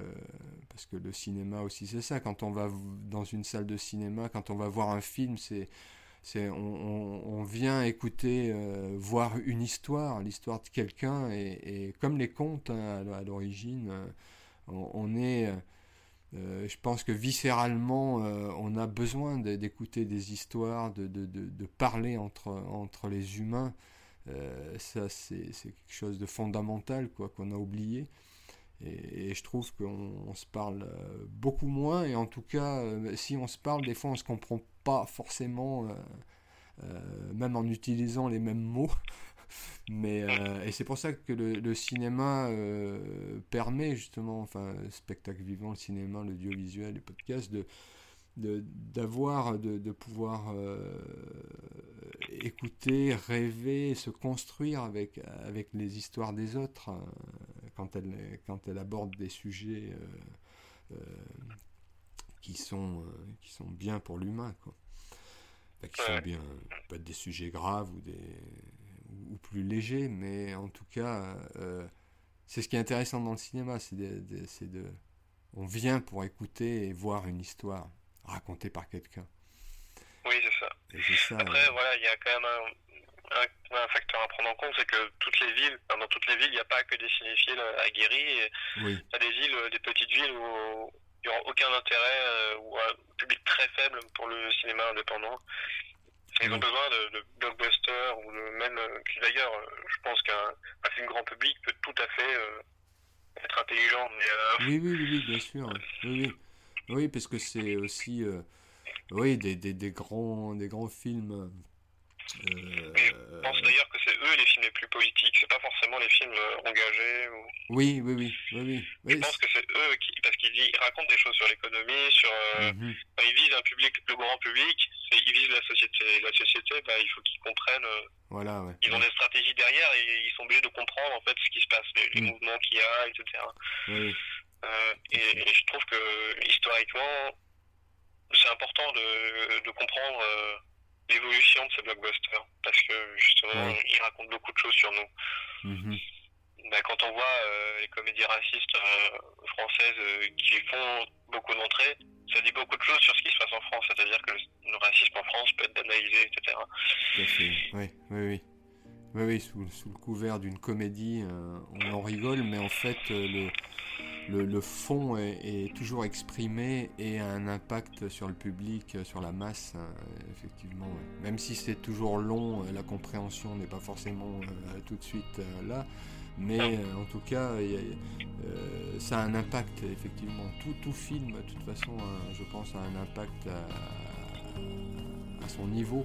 parce que le cinéma aussi c'est ça. Quand on va dans une salle de cinéma, quand on va voir un film, c'est on, vient écouter, euh, voir une histoire, l'histoire de quelqu'un, et, comme les contes hein, à, l'origine, euh, on, est, je pense que viscéralement, on a besoin d'écouter des histoires, de, de, de, parler entre, entre les humains. ça, c'est quelque chose de fondamental, quoi, qu'on a oublié. Et, je trouve qu'on se parle beaucoup moins, et en tout cas, si on se parle, des fois on se comprend pas forcément, même en utilisant les mêmes mots. Mais, euh, et c'est pour ça que le, cinéma euh, permet justement, enfin, le spectacle vivant, le cinéma, l'audiovisuel, les podcasts, de, d'avoir, de, pouvoir euh, écouter, rêver, se construire avec, avec les histoires des autres quand elles quand elle abordent des sujets qui, sont, qui sont bien pour l'humain. Quoi. qui sont bien, pas des sujets graves ou des ou plus léger, mais en tout cas, euh, c'est ce qui est intéressant dans le cinéma, c'est de, de, on vient pour écouter et voir une histoire racontée par quelqu'un. Oui, c'est ça. Après, voilà, il y a quand même un, un, facteur à prendre en compte, c'est que toutes les villes, dans toutes les villes, il n'y a pas que des cinéphiles aguerris. Il y a des villes, des petites villes où n'y aura aucun intérêt euh, ou un public très faible pour le cinéma indépendant. Ils ont besoin de, de blockbusters ou de même. Euh, d'ailleurs, euh, je pense qu'un film grand public peut tout à fait euh, être intelligent. Mais, oui, oui, oui, bien sûr. Oui, oui. oui parce que c'est aussi oui, des, des, des, grands, des grands films je pense d'ailleurs que c'est eux les films les plus politiques, c'est pas forcément les films euh, engagés. Ou... Oui, oui, oui, oui, oui. Je pense que c'est eux qui, parce qu'ils racontent des choses sur l'économie, sur, euh, mhm. ils visent un public, le grand public, ils visent la société. La société, bah, il faut qu'ils comprennent. voilà, ouais, ils ont des stratégies derrière et ils sont obligés de comprendre en fait ce qui se passe, les, mhm. mouvements qu'il y a, etc. Oui. Et, je trouve que historiquement, c'est important de, de comprendre l'évolution de ces blockbusters parce que justement ils racontent beaucoup de choses sur nous. Mm-hmm. Ben, quand on voit euh, les comédies racistes euh, françaises euh, qui font beaucoup d'entrées, ça dit beaucoup de choses sur ce qui se passe en France, c'est-à-dire que le, racisme en France peut être analysé, etc. Oui, oui, oui. Oui, oui, sous, sous le couvert d'une comédie, on en rigole, mais en fait, le, le, fond est, toujours exprimé et a un impact sur le public, sur la masse, effectivement. Même si c'est toujours long, euh, la compréhension n'est pas forcément euh, tout de suite euh, là, mais en tout cas, ça a un impact, effectivement. Tout, tout film, de toute façon, je pense, a un impact à, son niveau